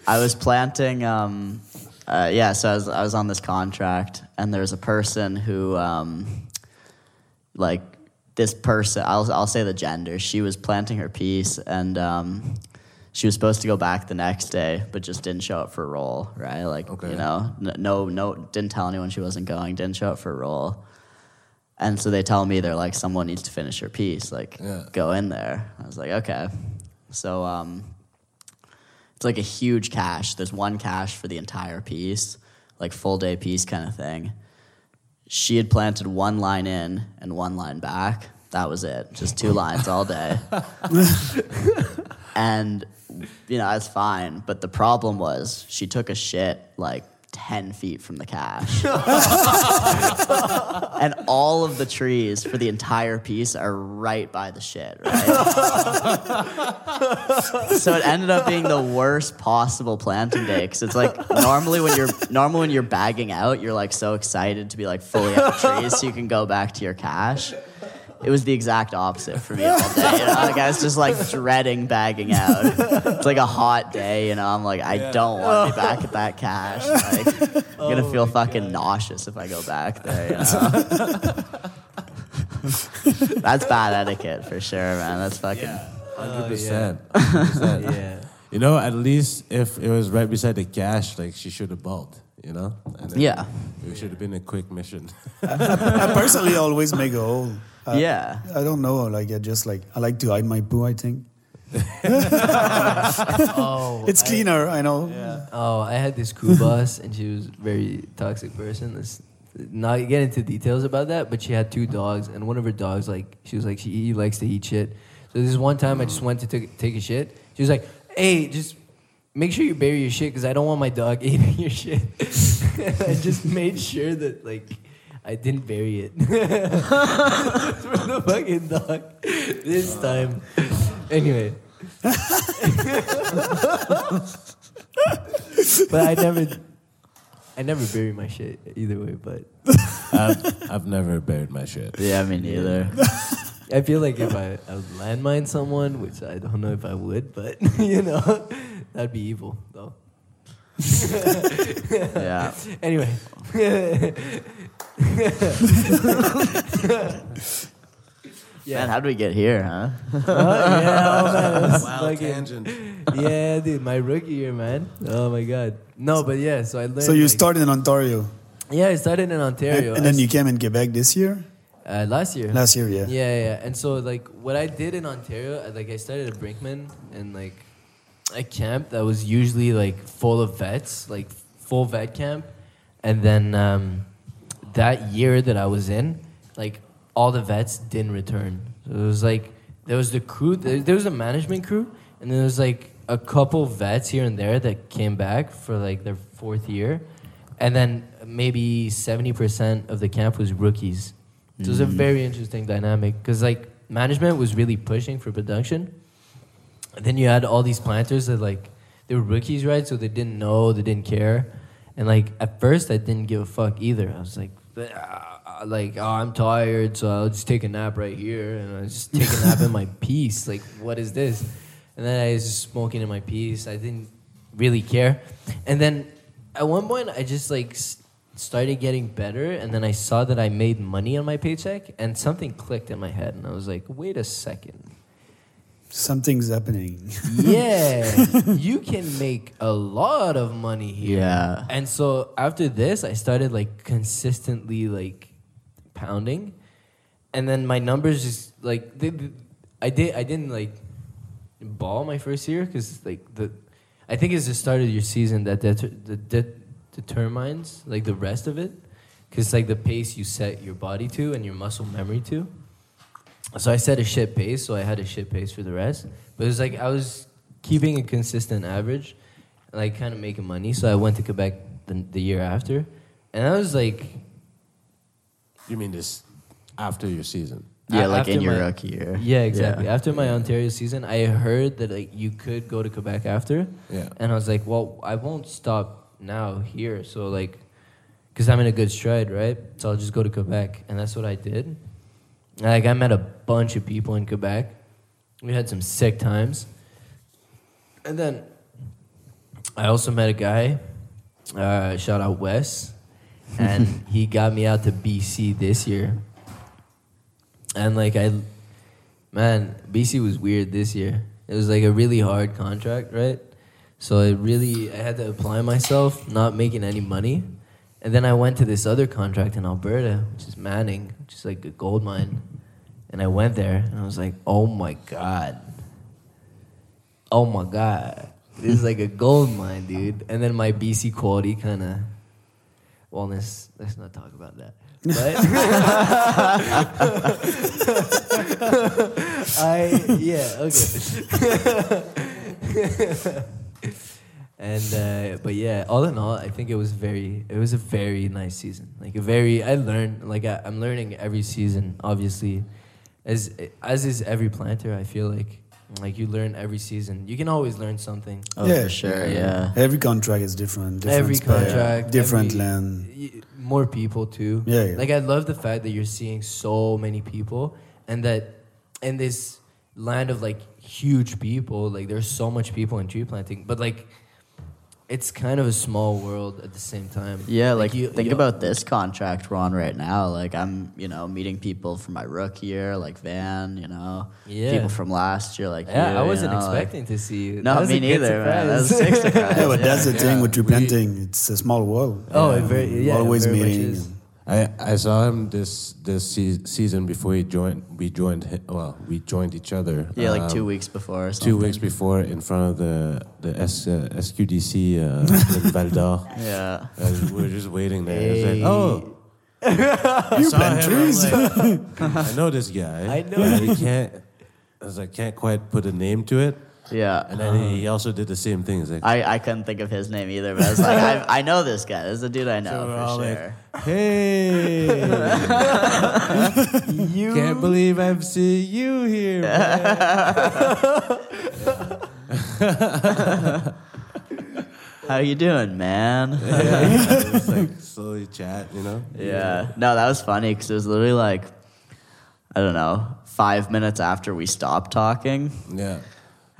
I was planting. Um, uh, yeah, so I was I was on this contract, and there's a person who, um, like, this person. I'll I'll say the gender. She was planting her piece, and um, she was supposed to go back the next day, but just didn't show up for a roll. Right, like Okay. you know, no no, didn't tell anyone she wasn't going. Didn't show up for a roll. And so they tell me they're like, someone needs to finish her piece. Like, Yeah. go in there. I was like, okay. So um, it's like a huge cache. There's one cache for the entire piece, like full day piece kind of thing. She had planted one line in and one line back. That was it. Just two lines all day. and you know, that's fine. But the problem was she took a shit like 10 feet from the cache. and all of the trees for the entire piece are right by the shit, right? so it ended up being the worst possible planting day because it's like normally when you're normally when you're bagging out, you're like so excited to be like fully out of trees so you can go back to your cache. It was the exact opposite for me all day. You know, like I was just like dreading bagging out. It's like a hot day, you know. I'm like, I don't want to be back oh. at that cache. Like, I'm gonna feel oh fucking nauseous if I go back there. You know? That's bad etiquette for sure, man. That's fucking. Hundred Oh, percent. yeah. You know, at least if it was right beside the cache, like she should have bulked. You know. And then Yeah. It should have been a quick mission. I personally always make a hole. Uh, Yeah. I don't know. Like I just like I like to hide my poo. I think Oh, it's cleaner. I know. Oh, I had this crew boss, and she was a very toxic person. Let's not get into details about that, but she had two dogs, and one of her dogs, like, she was like, she he likes to eat shit. So this one time, I just went to take take a shit. She was like, "Hey, just make sure you bury your shit, because I don't want my dog eating your shit." I just made sure that like. I didn't bury it for the fucking dog this time. Anyway, but I never, I never bury my shit either way. But I've, um, I've never buried my shit. Yeah, me neither. I feel like if I, I would landmine someone, which I don't know if I would, but you know, that'd be evil though. yeah. Anyway, yeah. Man, how did we get here, huh? Oh, yeah, oh, man, that's Wild fucking- tangent. yeah, dude, my rookie year, man. Oh my god. No, but yeah, so I learned. So you like- started in Ontario, Yeah, I started in and, Ontario. and I then you came in Quebec this year. uh, last year. Last year, yeah. Yeah, yeah. And so like what I did in Ontario, I- like I started at Brinkman and like a camp that was usually like full of vets, like full vet camp. And then um, that year that I was in, like all the vets didn't return. So it was like there was the crew, there, there was a management crew, and there was like a couple vets here and there that came back for like their fourth year. And then maybe 70% of the camp was rookies. So it was a very interesting dynamic because like management was really pushing for production. And then you had all these planters that like they were rookies, right? So they didn't know, they didn't care. And like at first, I didn't give a fuck either. I was like, "Ah," like oh, I'm tired, so I'll just take a nap right here, and I just take a nap in my piece. Like, what is this? And then I was just smoking in my piece. I didn't really care. And then at one point, I just like started getting better, and then I saw that I made money on my paycheck, and something clicked in my head, and I was like, wait a second. Something's happening. Yeah, you can make a lot of money here. Yeah. And so after this, I started like consistently like pounding, and then my numbers just like they, I did I didn't like ball my first year because like the, I think it's the start of your season that deter, the de- determines like the rest of it, because like the pace you set your body to and your muscle memory to. So I set a shit pace, so I had a shit pace for the rest. But it was like I was keeping a consistent average, like kind of making money. So I went to Quebec the, the year after, and I was like, You mean this after your season? Yeah, A- like in your my- rookie year. Yeah, exactly. Yeah. After my Ontario season, I heard that like you could go to Quebec after. Yeah. And I was like, well, I won't stop now here. So like, because I'm in a good stride, right? So I'll just go to Quebec, and that's what I did. Like I met a bunch of people in Quebec. We had some sick times. And then I also met a guy. Uh, shout out Wes, and he got me out to BC this year. And like I, man, BC was weird this year. It was like a really hard contract, right? So I really, I had to apply myself, not making any money. And then I went to this other contract in Alberta, which is Manning, which is like a gold mine. And I went there and I was like, oh my God. Oh my God. This is like a gold mine, dude. And then my BC quality kind of, well, let's, let's not talk about that. But I, yeah, okay. and uh, but yeah, all in all, I think it was very, it was a very nice season. Like a very, I learned, like I, I'm learning every season. Obviously, as as is every planter. I feel like, like you learn every season. You can always learn something. Oh, Yeah. for sure. Yeah. Every contract is different. different every spec, contract, different every- land. y- more people too. Yeah, yeah. Like I love the fact that you're seeing so many people, and that in this land of like huge people, like there's so much people in tree planting, but like it's kind of a small world at the same time. Yeah, like, you- think you- about this contract we're on right now. Like I'm, you know, meeting people from my rookie year, like Van, you know, Yeah. people from last year, like Yeah, you, I wasn't know, like- expecting to see you. No, me neither, man. That was surprise. sick surprise. Yeah, but that's the Yeah. thing with We- replanting. It's a small world. Oh, it very yeah, always it very much meeting. Is. and- I, I saw him this this se- season before he joined. We joined. hi- Well, we joined each other. Yeah, like um, two weeks before. Or Two weeks before, in front of the the S, uh, SQDC uh, in Val d'Or. Yeah. And we were just waiting there. It's Hey. like, oh, I saw plant him. I'm trees. like, I know this guy. I know. And he can't. I was like, can't quite put a name to it. Yeah. And then he also did the same thing. He's like, I, I couldn't think of his name either, but I was like, I, I know this guy. This is a dude I know So we're all for like, sure. hey, You can't believe I'm seeing you here. man." How you doing, man? yeah, just like slowly chat, you know. Yeah. No, that was funny because it was literally like, I don't know, five minutes after we stopped talking. Yeah.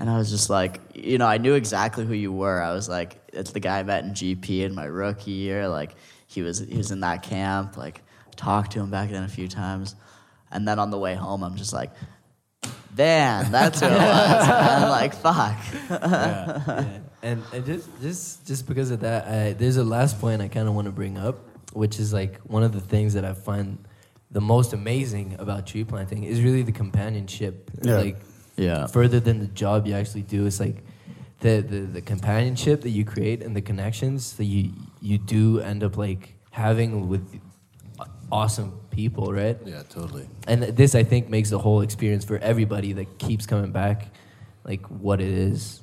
And I was just like, you know, I knew exactly who you were. I was like, it's the guy I met in GP in my rookie year. Like, he was he was in that camp. Like, talked to him back then a few times. And then on the way home, I'm just like, Van, that's who it was. and I'm like, fuck. yeah. And, and just just just because of that, I, there's a last point I kind of want to bring up, which is like one of the things that I find the most amazing about tree planting is really the companionship. Yeah. Like Yeah. further than the job you actually do, it's like the, the the companionship that you create and the connections that you you do end up like having with awesome people, right? Yeah, totally. And this, I think, makes the whole experience for everybody that keeps coming back, like what it is.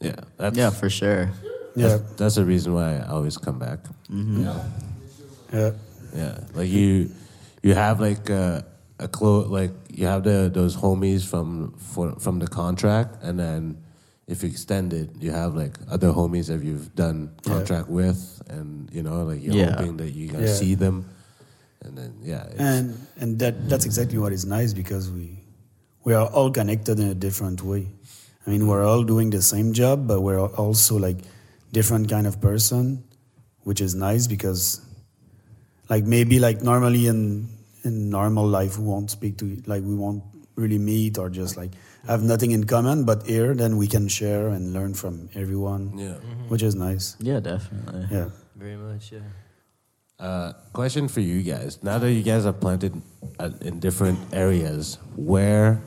Yeah, that's Yeah, for sure. Yeah, that's the reason why I always come back. Mm-hmm. yeah. Yeah, like you, you have like a, a clo like you have the those homies from for, from the contract, and then if you extend it, you have like other homies that you've done Yeah. contract with, and you know like you're Yeah. hoping that you're gonna Yeah. see them, and then yeah, it's, and and that that's exactly what is nice because we we are all connected in a different way. I mean, we're all doing the same job, but we're also like different kind of person, which is nice because like maybe like normally in in normal life we won't speak to like we won't really meet or just like have nothing in common but here then we can share and learn from everyone yeah. which is nice Yeah, definitely. yeah Very much, yeah. Uh, question for you guys: Now that you guys are planted uh, in different areas, where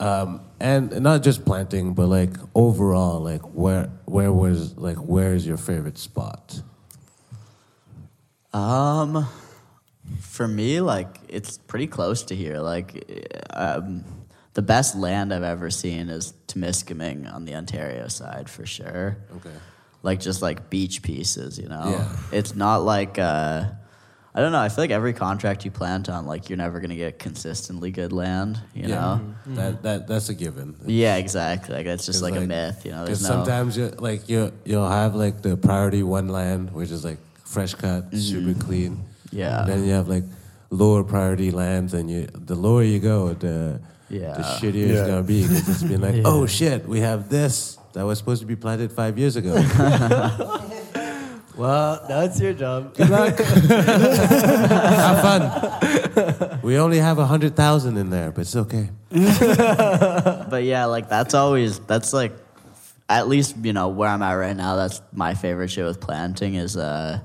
Um, and not just planting, but like overall, like where where was like where is your favorite spot? Um, for me, like it's pretty close to here. Like, um, the best land I've ever seen is Temiskaming on the Ontario side for sure. Okay. Like just like beach pieces, you know. Yeah. It's not like uh, I don't know. I feel like every contract you plant on, like you're never gonna get consistently good land, you know. That that that's a given. Yeah, exactly. Like that's just like, a myth, you know. Because no. sometimes you like you you'll have like the priority one land, which is like fresh cut, super clean. Yeah. And then you have like lower priority lands, and you the lower you go, the Yeah. the shittier it's gonna be because it's been like, oh shit, we have this that was supposed to be planted five years ago. Well, that's your job. Good luck. have fun. We only have a hundred thousand in there, but it's okay. but yeah, like that's always that's like at least you know where I'm at right now. That's my favorite shit with planting is uh,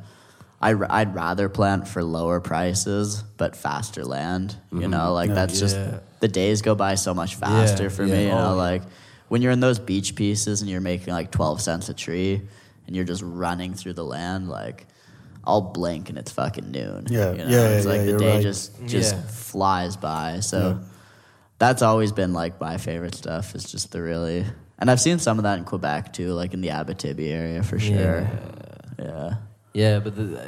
I I'd rather plant for lower prices but faster land. You mm-hmm. know, like that's just the days go by so much faster Yeah, for yeah. me. You oh, know, Oh, like when you're in those beach pieces and you're making like twelve cents a tree and you're just running through the land like. I'll blink and it's fucking noon. Yeah, you know? yeah, It's yeah, like yeah, the day right. just just Yeah. flies by. So that's always been like my favorite stuff is just the really and I've seen some of that in Quebec too, like in the Abitibi area for sure. Yeah. Yeah, but the, uh,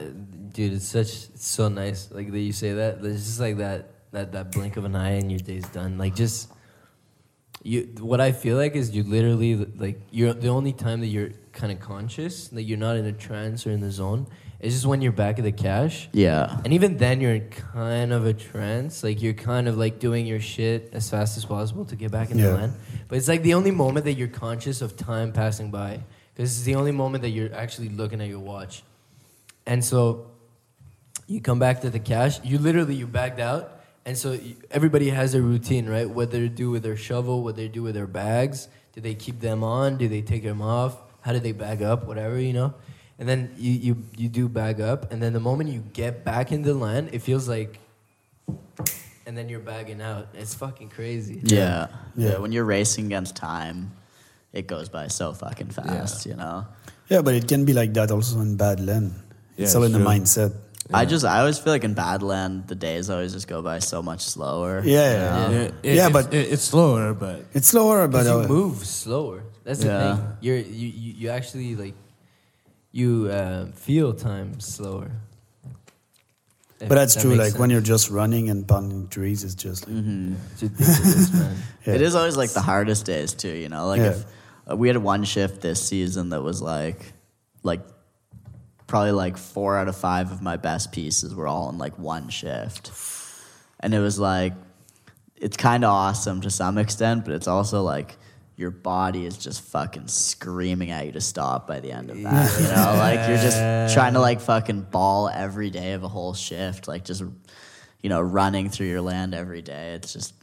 dude, it's such it's so nice. Like that you say that. It's just like that that that blink of an eye and your day's done. Like just you. What I feel like is you literally like you're the only time that you're kind of conscious that you're not in a trance or in the zone. It's just when you're back at the cache. Yeah. And even then, you're in kind of a trance. Like you're kind of like doing your shit as fast as possible to get back in the land. But it's like the only moment that you're conscious of time passing by, because it's the only moment that you're actually looking at your watch. And so, you come back to the cache. You literally you bagged out, and so everybody has a routine, right? What they do with their shovel, what they do with their bags. Do they keep them on? Do they take them off? How do they bag up? Whatever you know. And then you, you, you do bag up, and then the moment you get back in the land, it feels like, and then you're bagging out. It's fucking crazy. Yeah. Yeah. Yeah. When you're racing against time, it goes by so fucking fast, you know. Yeah, but it can be like that also in bad land. It's all in the true. mindset. I just I always feel like in Badland the days always just go by so much slower. Yeah, you yeah, know? Yeah, it- Yeah, it's- but- it, it's slower, but It's slower, but Because uh, you move slower. That's the Yeah. thing. You're you, you, you actually like you uh, feel time slower. If but that's that true. makes Like when you're just running and pounding trees, it's just like It's ridiculous, man. Yeah. It is always like the hardest days too, you know. Like Yeah. if uh, we had one shift this season that was like, like probably like four out of five of my best pieces were all in like one shift, and it was like, it's kind of awesome to some extent, but it's also like your body is just fucking screaming at you to stop by the end of that. You know, like you're just trying to like fucking ball every day of a whole shift, like just you know running through your land every day. It's just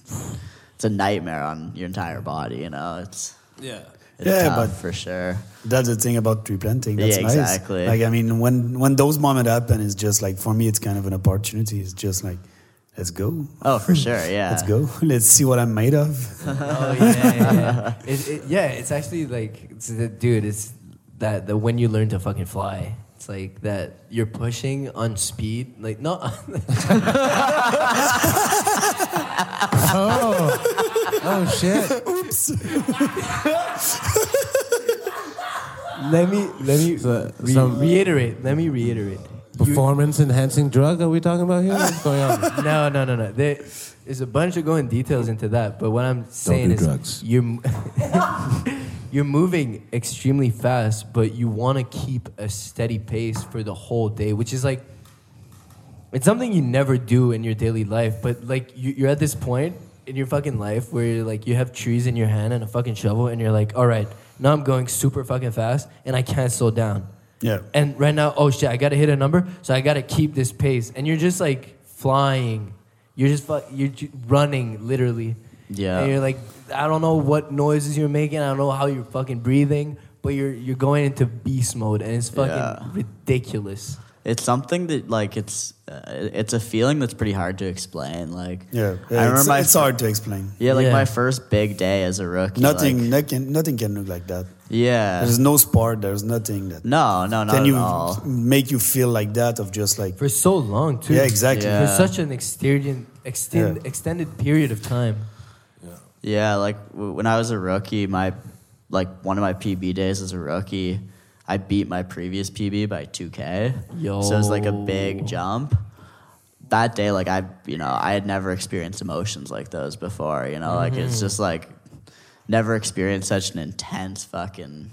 it's a nightmare on your entire body. You know, it's yeah. It's Yeah, tough but- for sure. that's the thing about tree planting. That's Yeah, nice. exactly. Like I mean, when when those moments happen, it's just like for me, it's kind of an opportunity. It's just like, let's go, Oh, for sure. Yeah, let's go, let's see what I'm made of. oh yeah, yeah, yeah. It, it, yeah, it's actually like, it's, dude, it's that the when you learn to fucking fly. It's like that you're pushing on speed, like not. Oh oh shit! Oops. let me let me So- re- some- reiterate. Let me reiterate. You- Performance enhancing drug? Are we talking about here? What's going on? no, no, no, no. There is a bunch of going details into that, but what I'm saying do is drugs. you're m- you're moving extremely fast, but you want to keep a steady pace for the whole day, which is like it's something you never do in your daily life. But like you, you're at this point in your fucking life where you're like you have trees in your hand and a fucking shovel, and you're like, all right, now I'm going super fucking fast, and I can't slow down. Yeah, And right now, oh shit, I gotta hit a number, so I gotta keep this pace. And you're just like flying. You're just fu- you're running literally. Yeah. And you're like, I don't know what noises you're making. I don't know how you're fucking breathing, but you're you're going into beast mode, and it's fucking Yeah. ridiculous. it's something that like it's uh, it's a feeling that's pretty hard to explain. Like Yeah, I yeah remember it's, my it's hard to explain. yeah, like Yeah. my first big day as a rookie. Nothing, like- nothing, nothing can look like that. yeah. There's no sport. There's nothing that no, no, not can at you all. make you feel like that of just like For so long too. yeah, exactly. Yeah. For such an extended, extend, Yeah. extended period of time. Yeah, like w- when I was a rookie, my like one of my PB days as a rookie, I beat my previous PB by 2K. Yo. So it was like a big jump. That day, like I, you know, I had never experienced emotions like those before. You know, like Mm-hmm. it's just like never experienced such an intense fucking.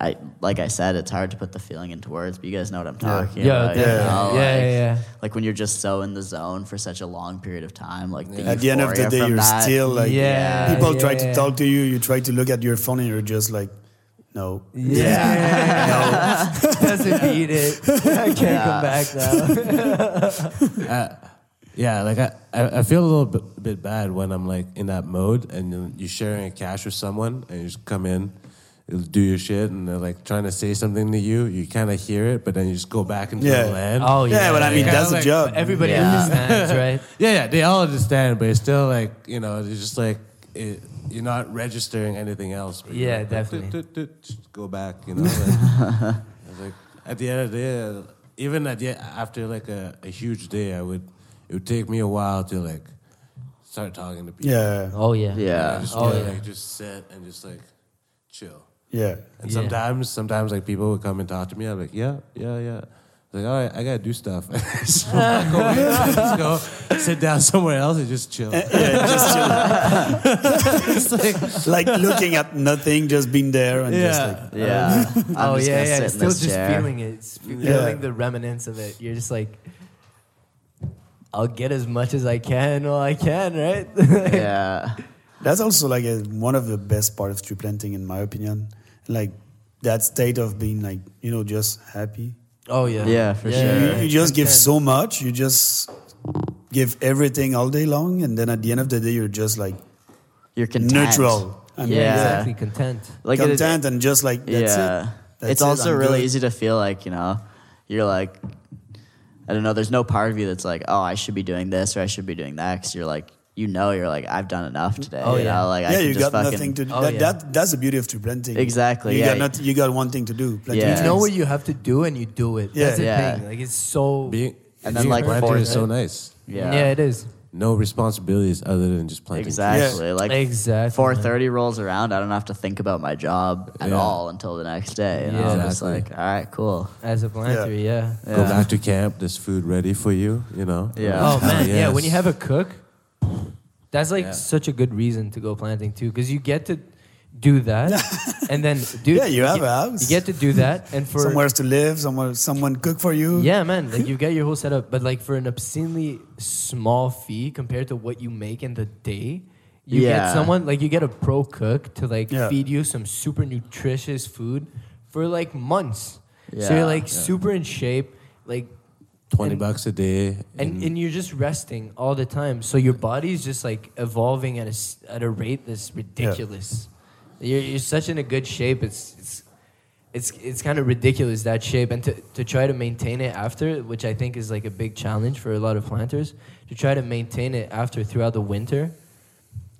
I like I said, it's hard to put the feeling into words, but you guys know what I'm talking Yeah, about. you definitely. know, Yeah, like, yeah, yeah. Like when you're just so in the zone for such a long period of time, like the At the end of the day, you're that, still like Yeah, people yeah, try yeah. to talk to you. You try to look at your phone, and you're just like, no. Yeah. no. Doesn't beat it. I can't come back now. Uh, yeah, like I, I I feel a little bit, bit bad when I'm like in that mode and you're sharing a cache with someone and you just come in, you do your shit and they're like trying to say something to you. You kind of hear it, but then you just go back into Yeah. the land. Oh yeah. Yeah, but I mean Kinda that's like- a job. Everybody Yeah. understands, right? Yeah, yeah, they all understand, but it's still like you know, it's just like it, you're not registering anything else. but Yeah, like, definitely. Go back, you know. Like, like at the end of the day, even at the after like a, a huge day, I would it would take me a while to like start talking to people. Yeah, Oh yeah. Yeah. I just Oh, yeah. like just sit and just like chill. Yeah. And Yeah. sometimes, sometimes like people would come and talk to me. I'm like, yeah, yeah, yeah. Like, all right, I gotta do stuff. so I go, just go sit down somewhere else and just chill. Eh, yeah, just chill. It's like, like looking at nothing, just being there and just like Yeah. Uh, I'm oh just yeah, yeah. sit Still just chair. feeling it. It's fe- Yeah. feeling the remnants of it. You're just like, I'll get as much as I can while I can, right? Yeah. That's also like a, one of the best part of tree planting, in my opinion. Like that state of being like you know just happy. oh yeah. Yeah, for sure. You, you just give so much. You just give everything all day long, and then at the end of the day, you're just like You're content. neutral. I mean, Yeah. Exactly. Content. Like it- content and just like that's yeah. it. That's it's it, also I'm really good. easy to feel like, you know, you're like, I don't know, there's no part of you that's like, oh, I should be doing this or I should be doing that. Because you're like, you know, you're like, I've done enough oh, today. Oh, you yeah. know, like I yeah, can you just got fucking, nothing to do. Oh, that, yeah. that that's the beauty of tree planting. Exactly, You yeah. got not, you got one thing to do. Planting Yeah. You know what you have to do and you do it. Yeah. That's the Yeah. thing. Like it's so. being, And then, like, a planter is so nice. Yeah. Yeah, it is. No responsibilities other than just planting. Exactly. Like Exactly. four thirty rolls around, I don't have to think about my job at Yeah. all until the next day. You know, Yeah. I'm just like, all right, cool. As a planter, yeah. Yeah. Go back to camp. There's food ready for you. You know. Yeah. Oh Hell man, yeah. When you have a cook, that's like Yeah. such a good reason to go planting too, because you get to do that, and then dude, Yeah, you have get, a house. You get to do that, and for somewhere to live, somewhere someone cook for you. yeah, man, like you get your whole setup, but like for an obscenely small fee compared to what you make in the day. You Yeah. get someone like you get a pro cook to like Yeah. feed you some super nutritious food for like months. Yeah. So you're like super in shape, like Twenty and- bucks a day. and and you're just resting all the time. So your body's just like evolving at a at a rate that's ridiculous. You're you're such in a good shape. It's it's it's it's kind of ridiculous that shape, and to to try to maintain it after, which I think is like a big challenge for a lot of planters, to try to maintain it after throughout the winter,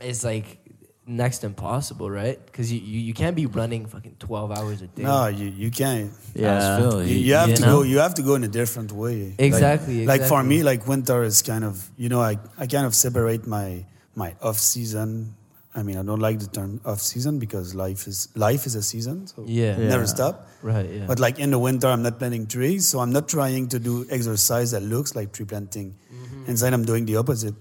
is like next impossible, right? Because you, you you can't be running fucking twelve hours a day. No, you, you can't. Yeah. Ask You, you have you to know? go. You have to go in a different way. Exactly, Like, like for me, like winter is kind of you know I I kind of separate my my off season. I mean I don't like the term off season because life is life is a season. So Yeah. Yeah. never stop. Right. Yeah. But like in the winter, I'm not planting trees, so I'm not trying to do exercise that looks like tree planting. Mm-hmm. Instead, I'm doing the opposite.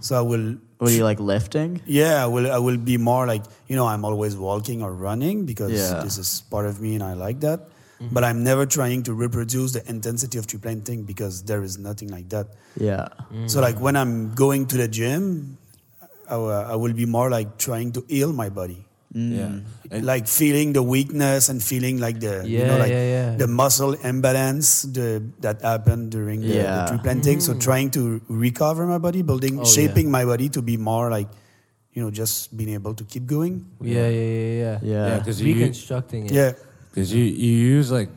So I will What are you like lifting? yeah, I will. I will be more like you know. I'm always walking or running because Yeah. this is part of me and I like that. Mm-hmm. But I'm never trying to reproduce the intensity of tree planting because there is nothing like that. Yeah. So like when I'm going to the gym, I, I will be more like trying to heal my body, yeah. Mm. And like feeling the weakness and feeling like the you know like yeah, yeah. the muscle imbalance the, that happened during the, Yeah. the tree planting. So mm. trying to recover my body, building, Oh, shaping my body to be more like you know just being able to keep going. yeah, yeah, yeah, yeah. Yeah. yeah, because you Reconstructing it. Yeah. because you you use like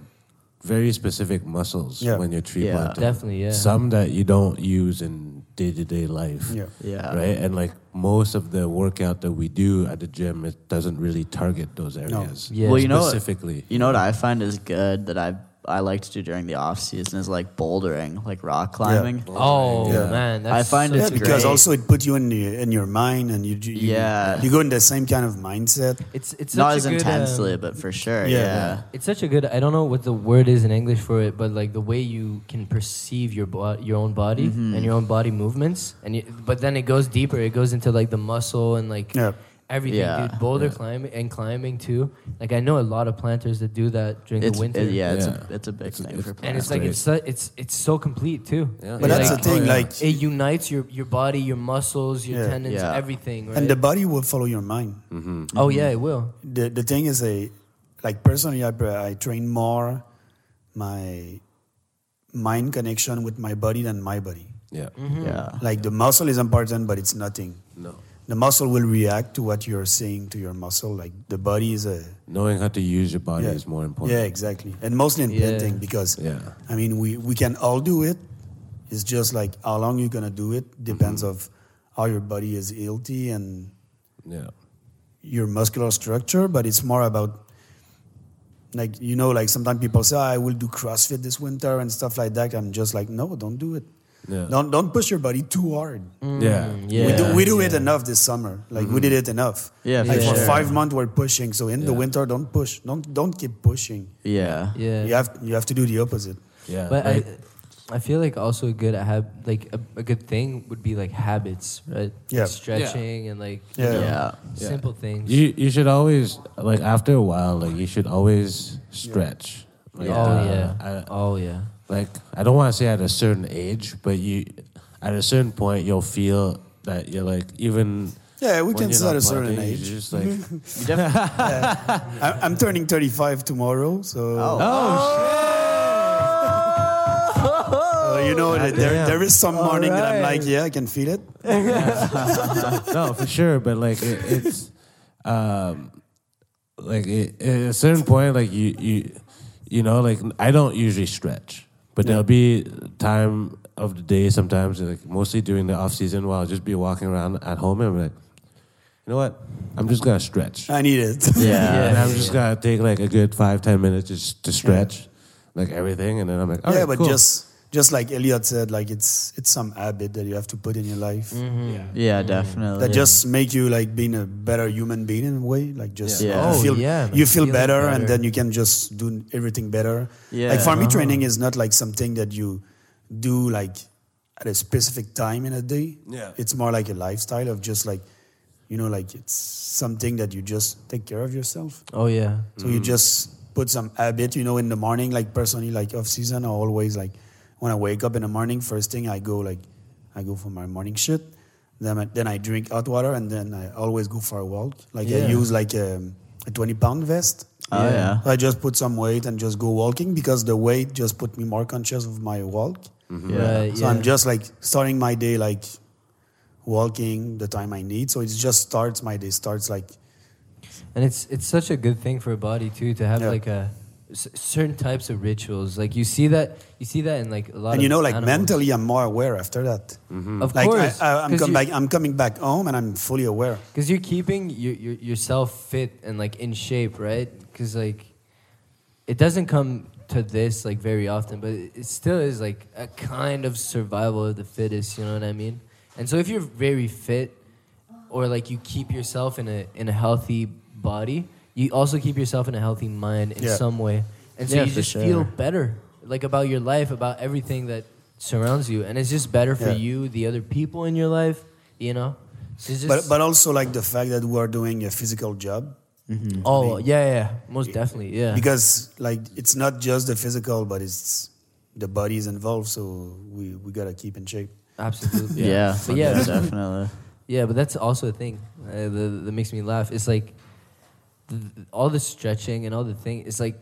very specific muscles Yeah. when you're tree Yeah. planting. Definitely, yeah. Some that you don't use in day to day life. Yeah. Yeah. Right, and like most of the workout that we do at the gym, it doesn't really target those areas. Yeah. Well, you know, specifically. you know what I find is good that I I like to do during the off season is like bouldering, like rock climbing. Oh Yeah. man, that's I find such Yeah, it's a- because great. also it puts you in the, in your mind, and you, you Yeah. you go in the same kind of mindset. it's it's Not as good, intensely, um, but for sure. Yeah. Yeah. It's such a good. I don't know what the word is in English for it, but like the way you can perceive your bo- your own body Mm-hmm. and your own body movements, and you, but then it goes deeper. It goes into like the muscle and like Yeah. Everything, Yeah. dude. Boulder climbing and climbing too. Like I know a lot of planters that do that during It's the winter. it- yeah, it's Yeah. a it's a big It's- thing it's- for And it's like it's so, it's it's so complete too. Yeah. But that's Like, the thing, yeah. like, It unites your your body, your muscles, your Yeah. tendons, Yeah. everything. Right? and the body will follow your mind. Mm-hmm. oh yeah, it will. The the thing is a like personally, I I train more my mind connection with my body than my body. yeah, mm-hmm. yeah. Like the muscle is important, but it's nothing. no, The muscle will react to what you're saying to your muscle. Like the body is a knowing how to use your body yeah, is more important. Yeah, exactly, and mostly in Yeah. painting because Yeah. I mean we we can all do it. It's just like how long you're gonna do it depends mm-hmm. of how your body is healthy and yeah, your muscular structure, but it's more about like you know, like sometimes people say, "I will do CrossFit this winter" and stuff like that. I'm just like, no, don't do it. Yeah, Don't don't push your body too hard. yeah, yeah. we do we do yeah. it enough this summer. Like we did it enough. Yeah, like for for sure. five months we're pushing. So in the winter, don't push. Don't don't keep pushing. Yeah. Yeah. You have you have to do the opposite. yeah. But like- I, I feel like also a good hab like a, a good thing would be like habits, right? Yeah. Like stretching and like Yeah. Yeah. Yeah. simple things. You you should always like after a while like you should always stretch. Like, oh uh, yeah. I- oh yeah. Like I don't want to say at a certain age, but you at a certain point you'll feel that you're like even Yeah, we can you're start not a certain planting, age. You're just like You definitely, I, I'm turning 35 tomorrow, so oh. uh, you know that there, there is some morning that I'm like, yeah, I can feel it. no for sure, but like it, it's um like it, at a certain point like you you you know like I don't usually stretch, but there'll be time of the day sometimes like mostly during the off season while I'll just be walking around at home and I'm like, you know what, I'm just gonna stretch. I need it. Yeah. and I'm just gonna take like a good five ten minutes just to stretch, like everything, and then I'm like, all yeah, right, but cool. just just like Élliot said, like it's it's some habit that you have to put in your life Yeah, yeah definitely. that just make you like being a better human being in a way. Like just Yeah. you Oh, feel yeah, man. you feel Feeling better, and then you can just do everything better. Yeah. Like for me, Uh-huh. training is not like something that you do like at a specific time in a day. Yeah. it's more like a lifestyle of just like you know, like it's something that you just take care of yourself. Oh yeah. So you just put some habit, you know, in the morning. Like personally, like off season, I always like when I wake up in the morning, first thing I go like I go for my morning shit. Then I, then I drink hot water, and then I always go for a walk. Like I use like um, a, a twenty pound vest. Oh, yeah. So I just put some weight and just go walking because the weight just put me more conscious of my walk. Mm-hmm. Yeah. Right, So yeah. I'm just like starting my day like walking the time I need. So it just starts my day starts like And it's it's such a good thing for a body too to have Yeah. like a s- certain types of rituals. Like you see that you see that in like a lot and of you know like animals. mentally I'm more aware after that. Mm-hmm. Of Like course, I, I, I'm, 'cause come you- back, I'm coming back home and I'm fully aware. Because you're keeping your, your, yourself fit and like in shape, right? Because like it doesn't come to this like very often, but it, it still is like a kind of survival of the fittest. You know what I mean? And so if you're very fit, or like you keep yourself in a in a healthy body, you also keep yourself in a healthy mind in Yeah. some way, and so Yeah, you for just sure. feel better, like about your life, about everything that surrounds you, and it's just better for Yeah. you, the other people in your life. You know. So it's But just- but also like the fact that we are doing a physical job Oh yeah, yeah, most definitely, yeah. because like it's not just the physical, but it's the body is involved. So we we gotta keep in shape. Absolutely, Yeah. But yeah, definitely. yeah, but that's also a thing uh, that, that makes me laugh. It's like th all the stretching and all the thing. It's like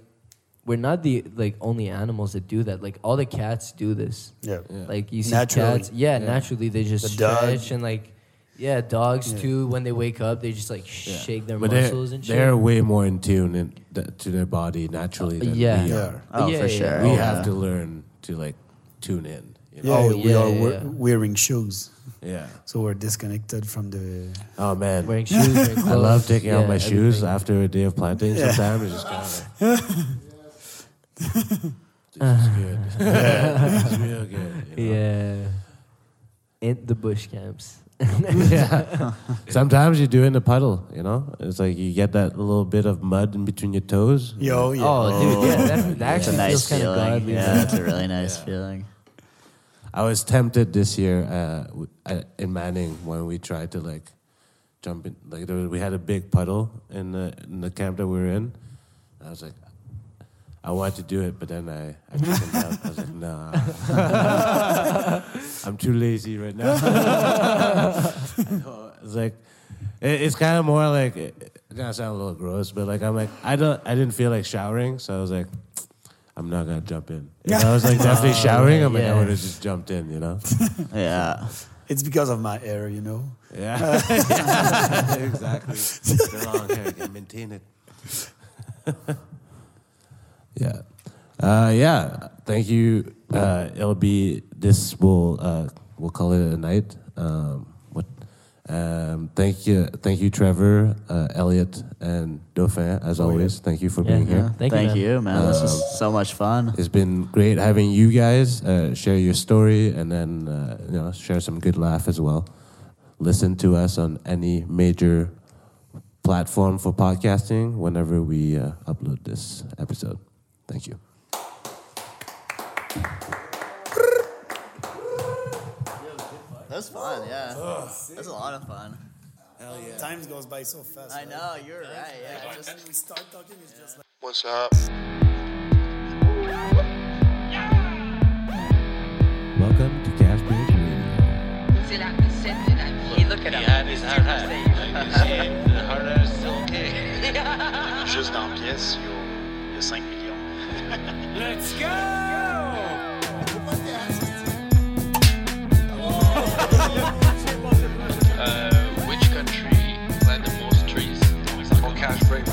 we're not the like only animals that do that. Like all the cats do this. Yeah. Yeah. Like you see Naturally. cats, yeah, naturally they just The dog. stretch and like Yeah, dogs Yeah. too. When they wake up, they just like shake their but they're, muscles and shit. they're way more in tune in, th- to their body naturally than Yeah. we Yeah. are. Oh, Yeah, for yeah, sure. We yeah. have to learn to like tune in. You Yeah, know? Oh, we yeah, are yeah, we- yeah. wearing shoes, Yeah. so we're disconnected from the. Oh man. wearing shoes. Wearing clothes. I love taking yeah, out my shoes after a day of planting. Sometimes it's just kind of like, this is good. it's real good. you know? Yeah. In the bush camps. yeah. Sometimes you do in a puddle, you know? It's like you get that little bit of mud in between your toes. Yo, yeah. Oh, dude, yeah, that, oh, that It's a nice feels kind of feeling. godly. Yeah, that's a really nice feeling. I was tempted this year uh, uh, in Manning when we tried to like jump in. Like was, we had a big puddle in the in the camp that we were in. I was like, I wanted to do it, but then I I chickened out. I was like, nah, I'm too lazy right now. It's like it, it's kind of more like it, it's gonna sound a little gross, but like I'm like I don't I didn't feel like showering, so I was like. I'm not gonna jump in. If I was like definitely showering, I'm like I would have just jumped in, you know. Yeah. It's because of my hair, you know. Yeah, Yeah, exactly. The long hair, can maintain it. yeah, uh, yeah. Thank you. Uh, it'll be this. Will uh, we'll call it a night. Um, what? Um, thank you, thank you, Trevor, uh, Élliot, and Dauphin. As always, thank you for Yeah, being yeah. here. Thank you, Thank man. you, man. This Um, was so much fun. It's been great having you guys uh, share your story and then uh, you know share some good laugh as well. Listen to us on any major platform for podcasting whenever we uh, upload this episode. Thank you. That was fun, yeah. That was a lot of fun. Hell yeah. Time goes by so fast. I right? know, you're right. Yeah, Like, just when we start talking, it's just like. What's up? Welcome to Cash Break Radio. C'est la recette de la vie. Look at He him. had his hard hat. Like you see, the hard hat is still okay. Juste dans la pièce, il y a, il y a 5 Uh, which country planted the most trees? Mon cash break,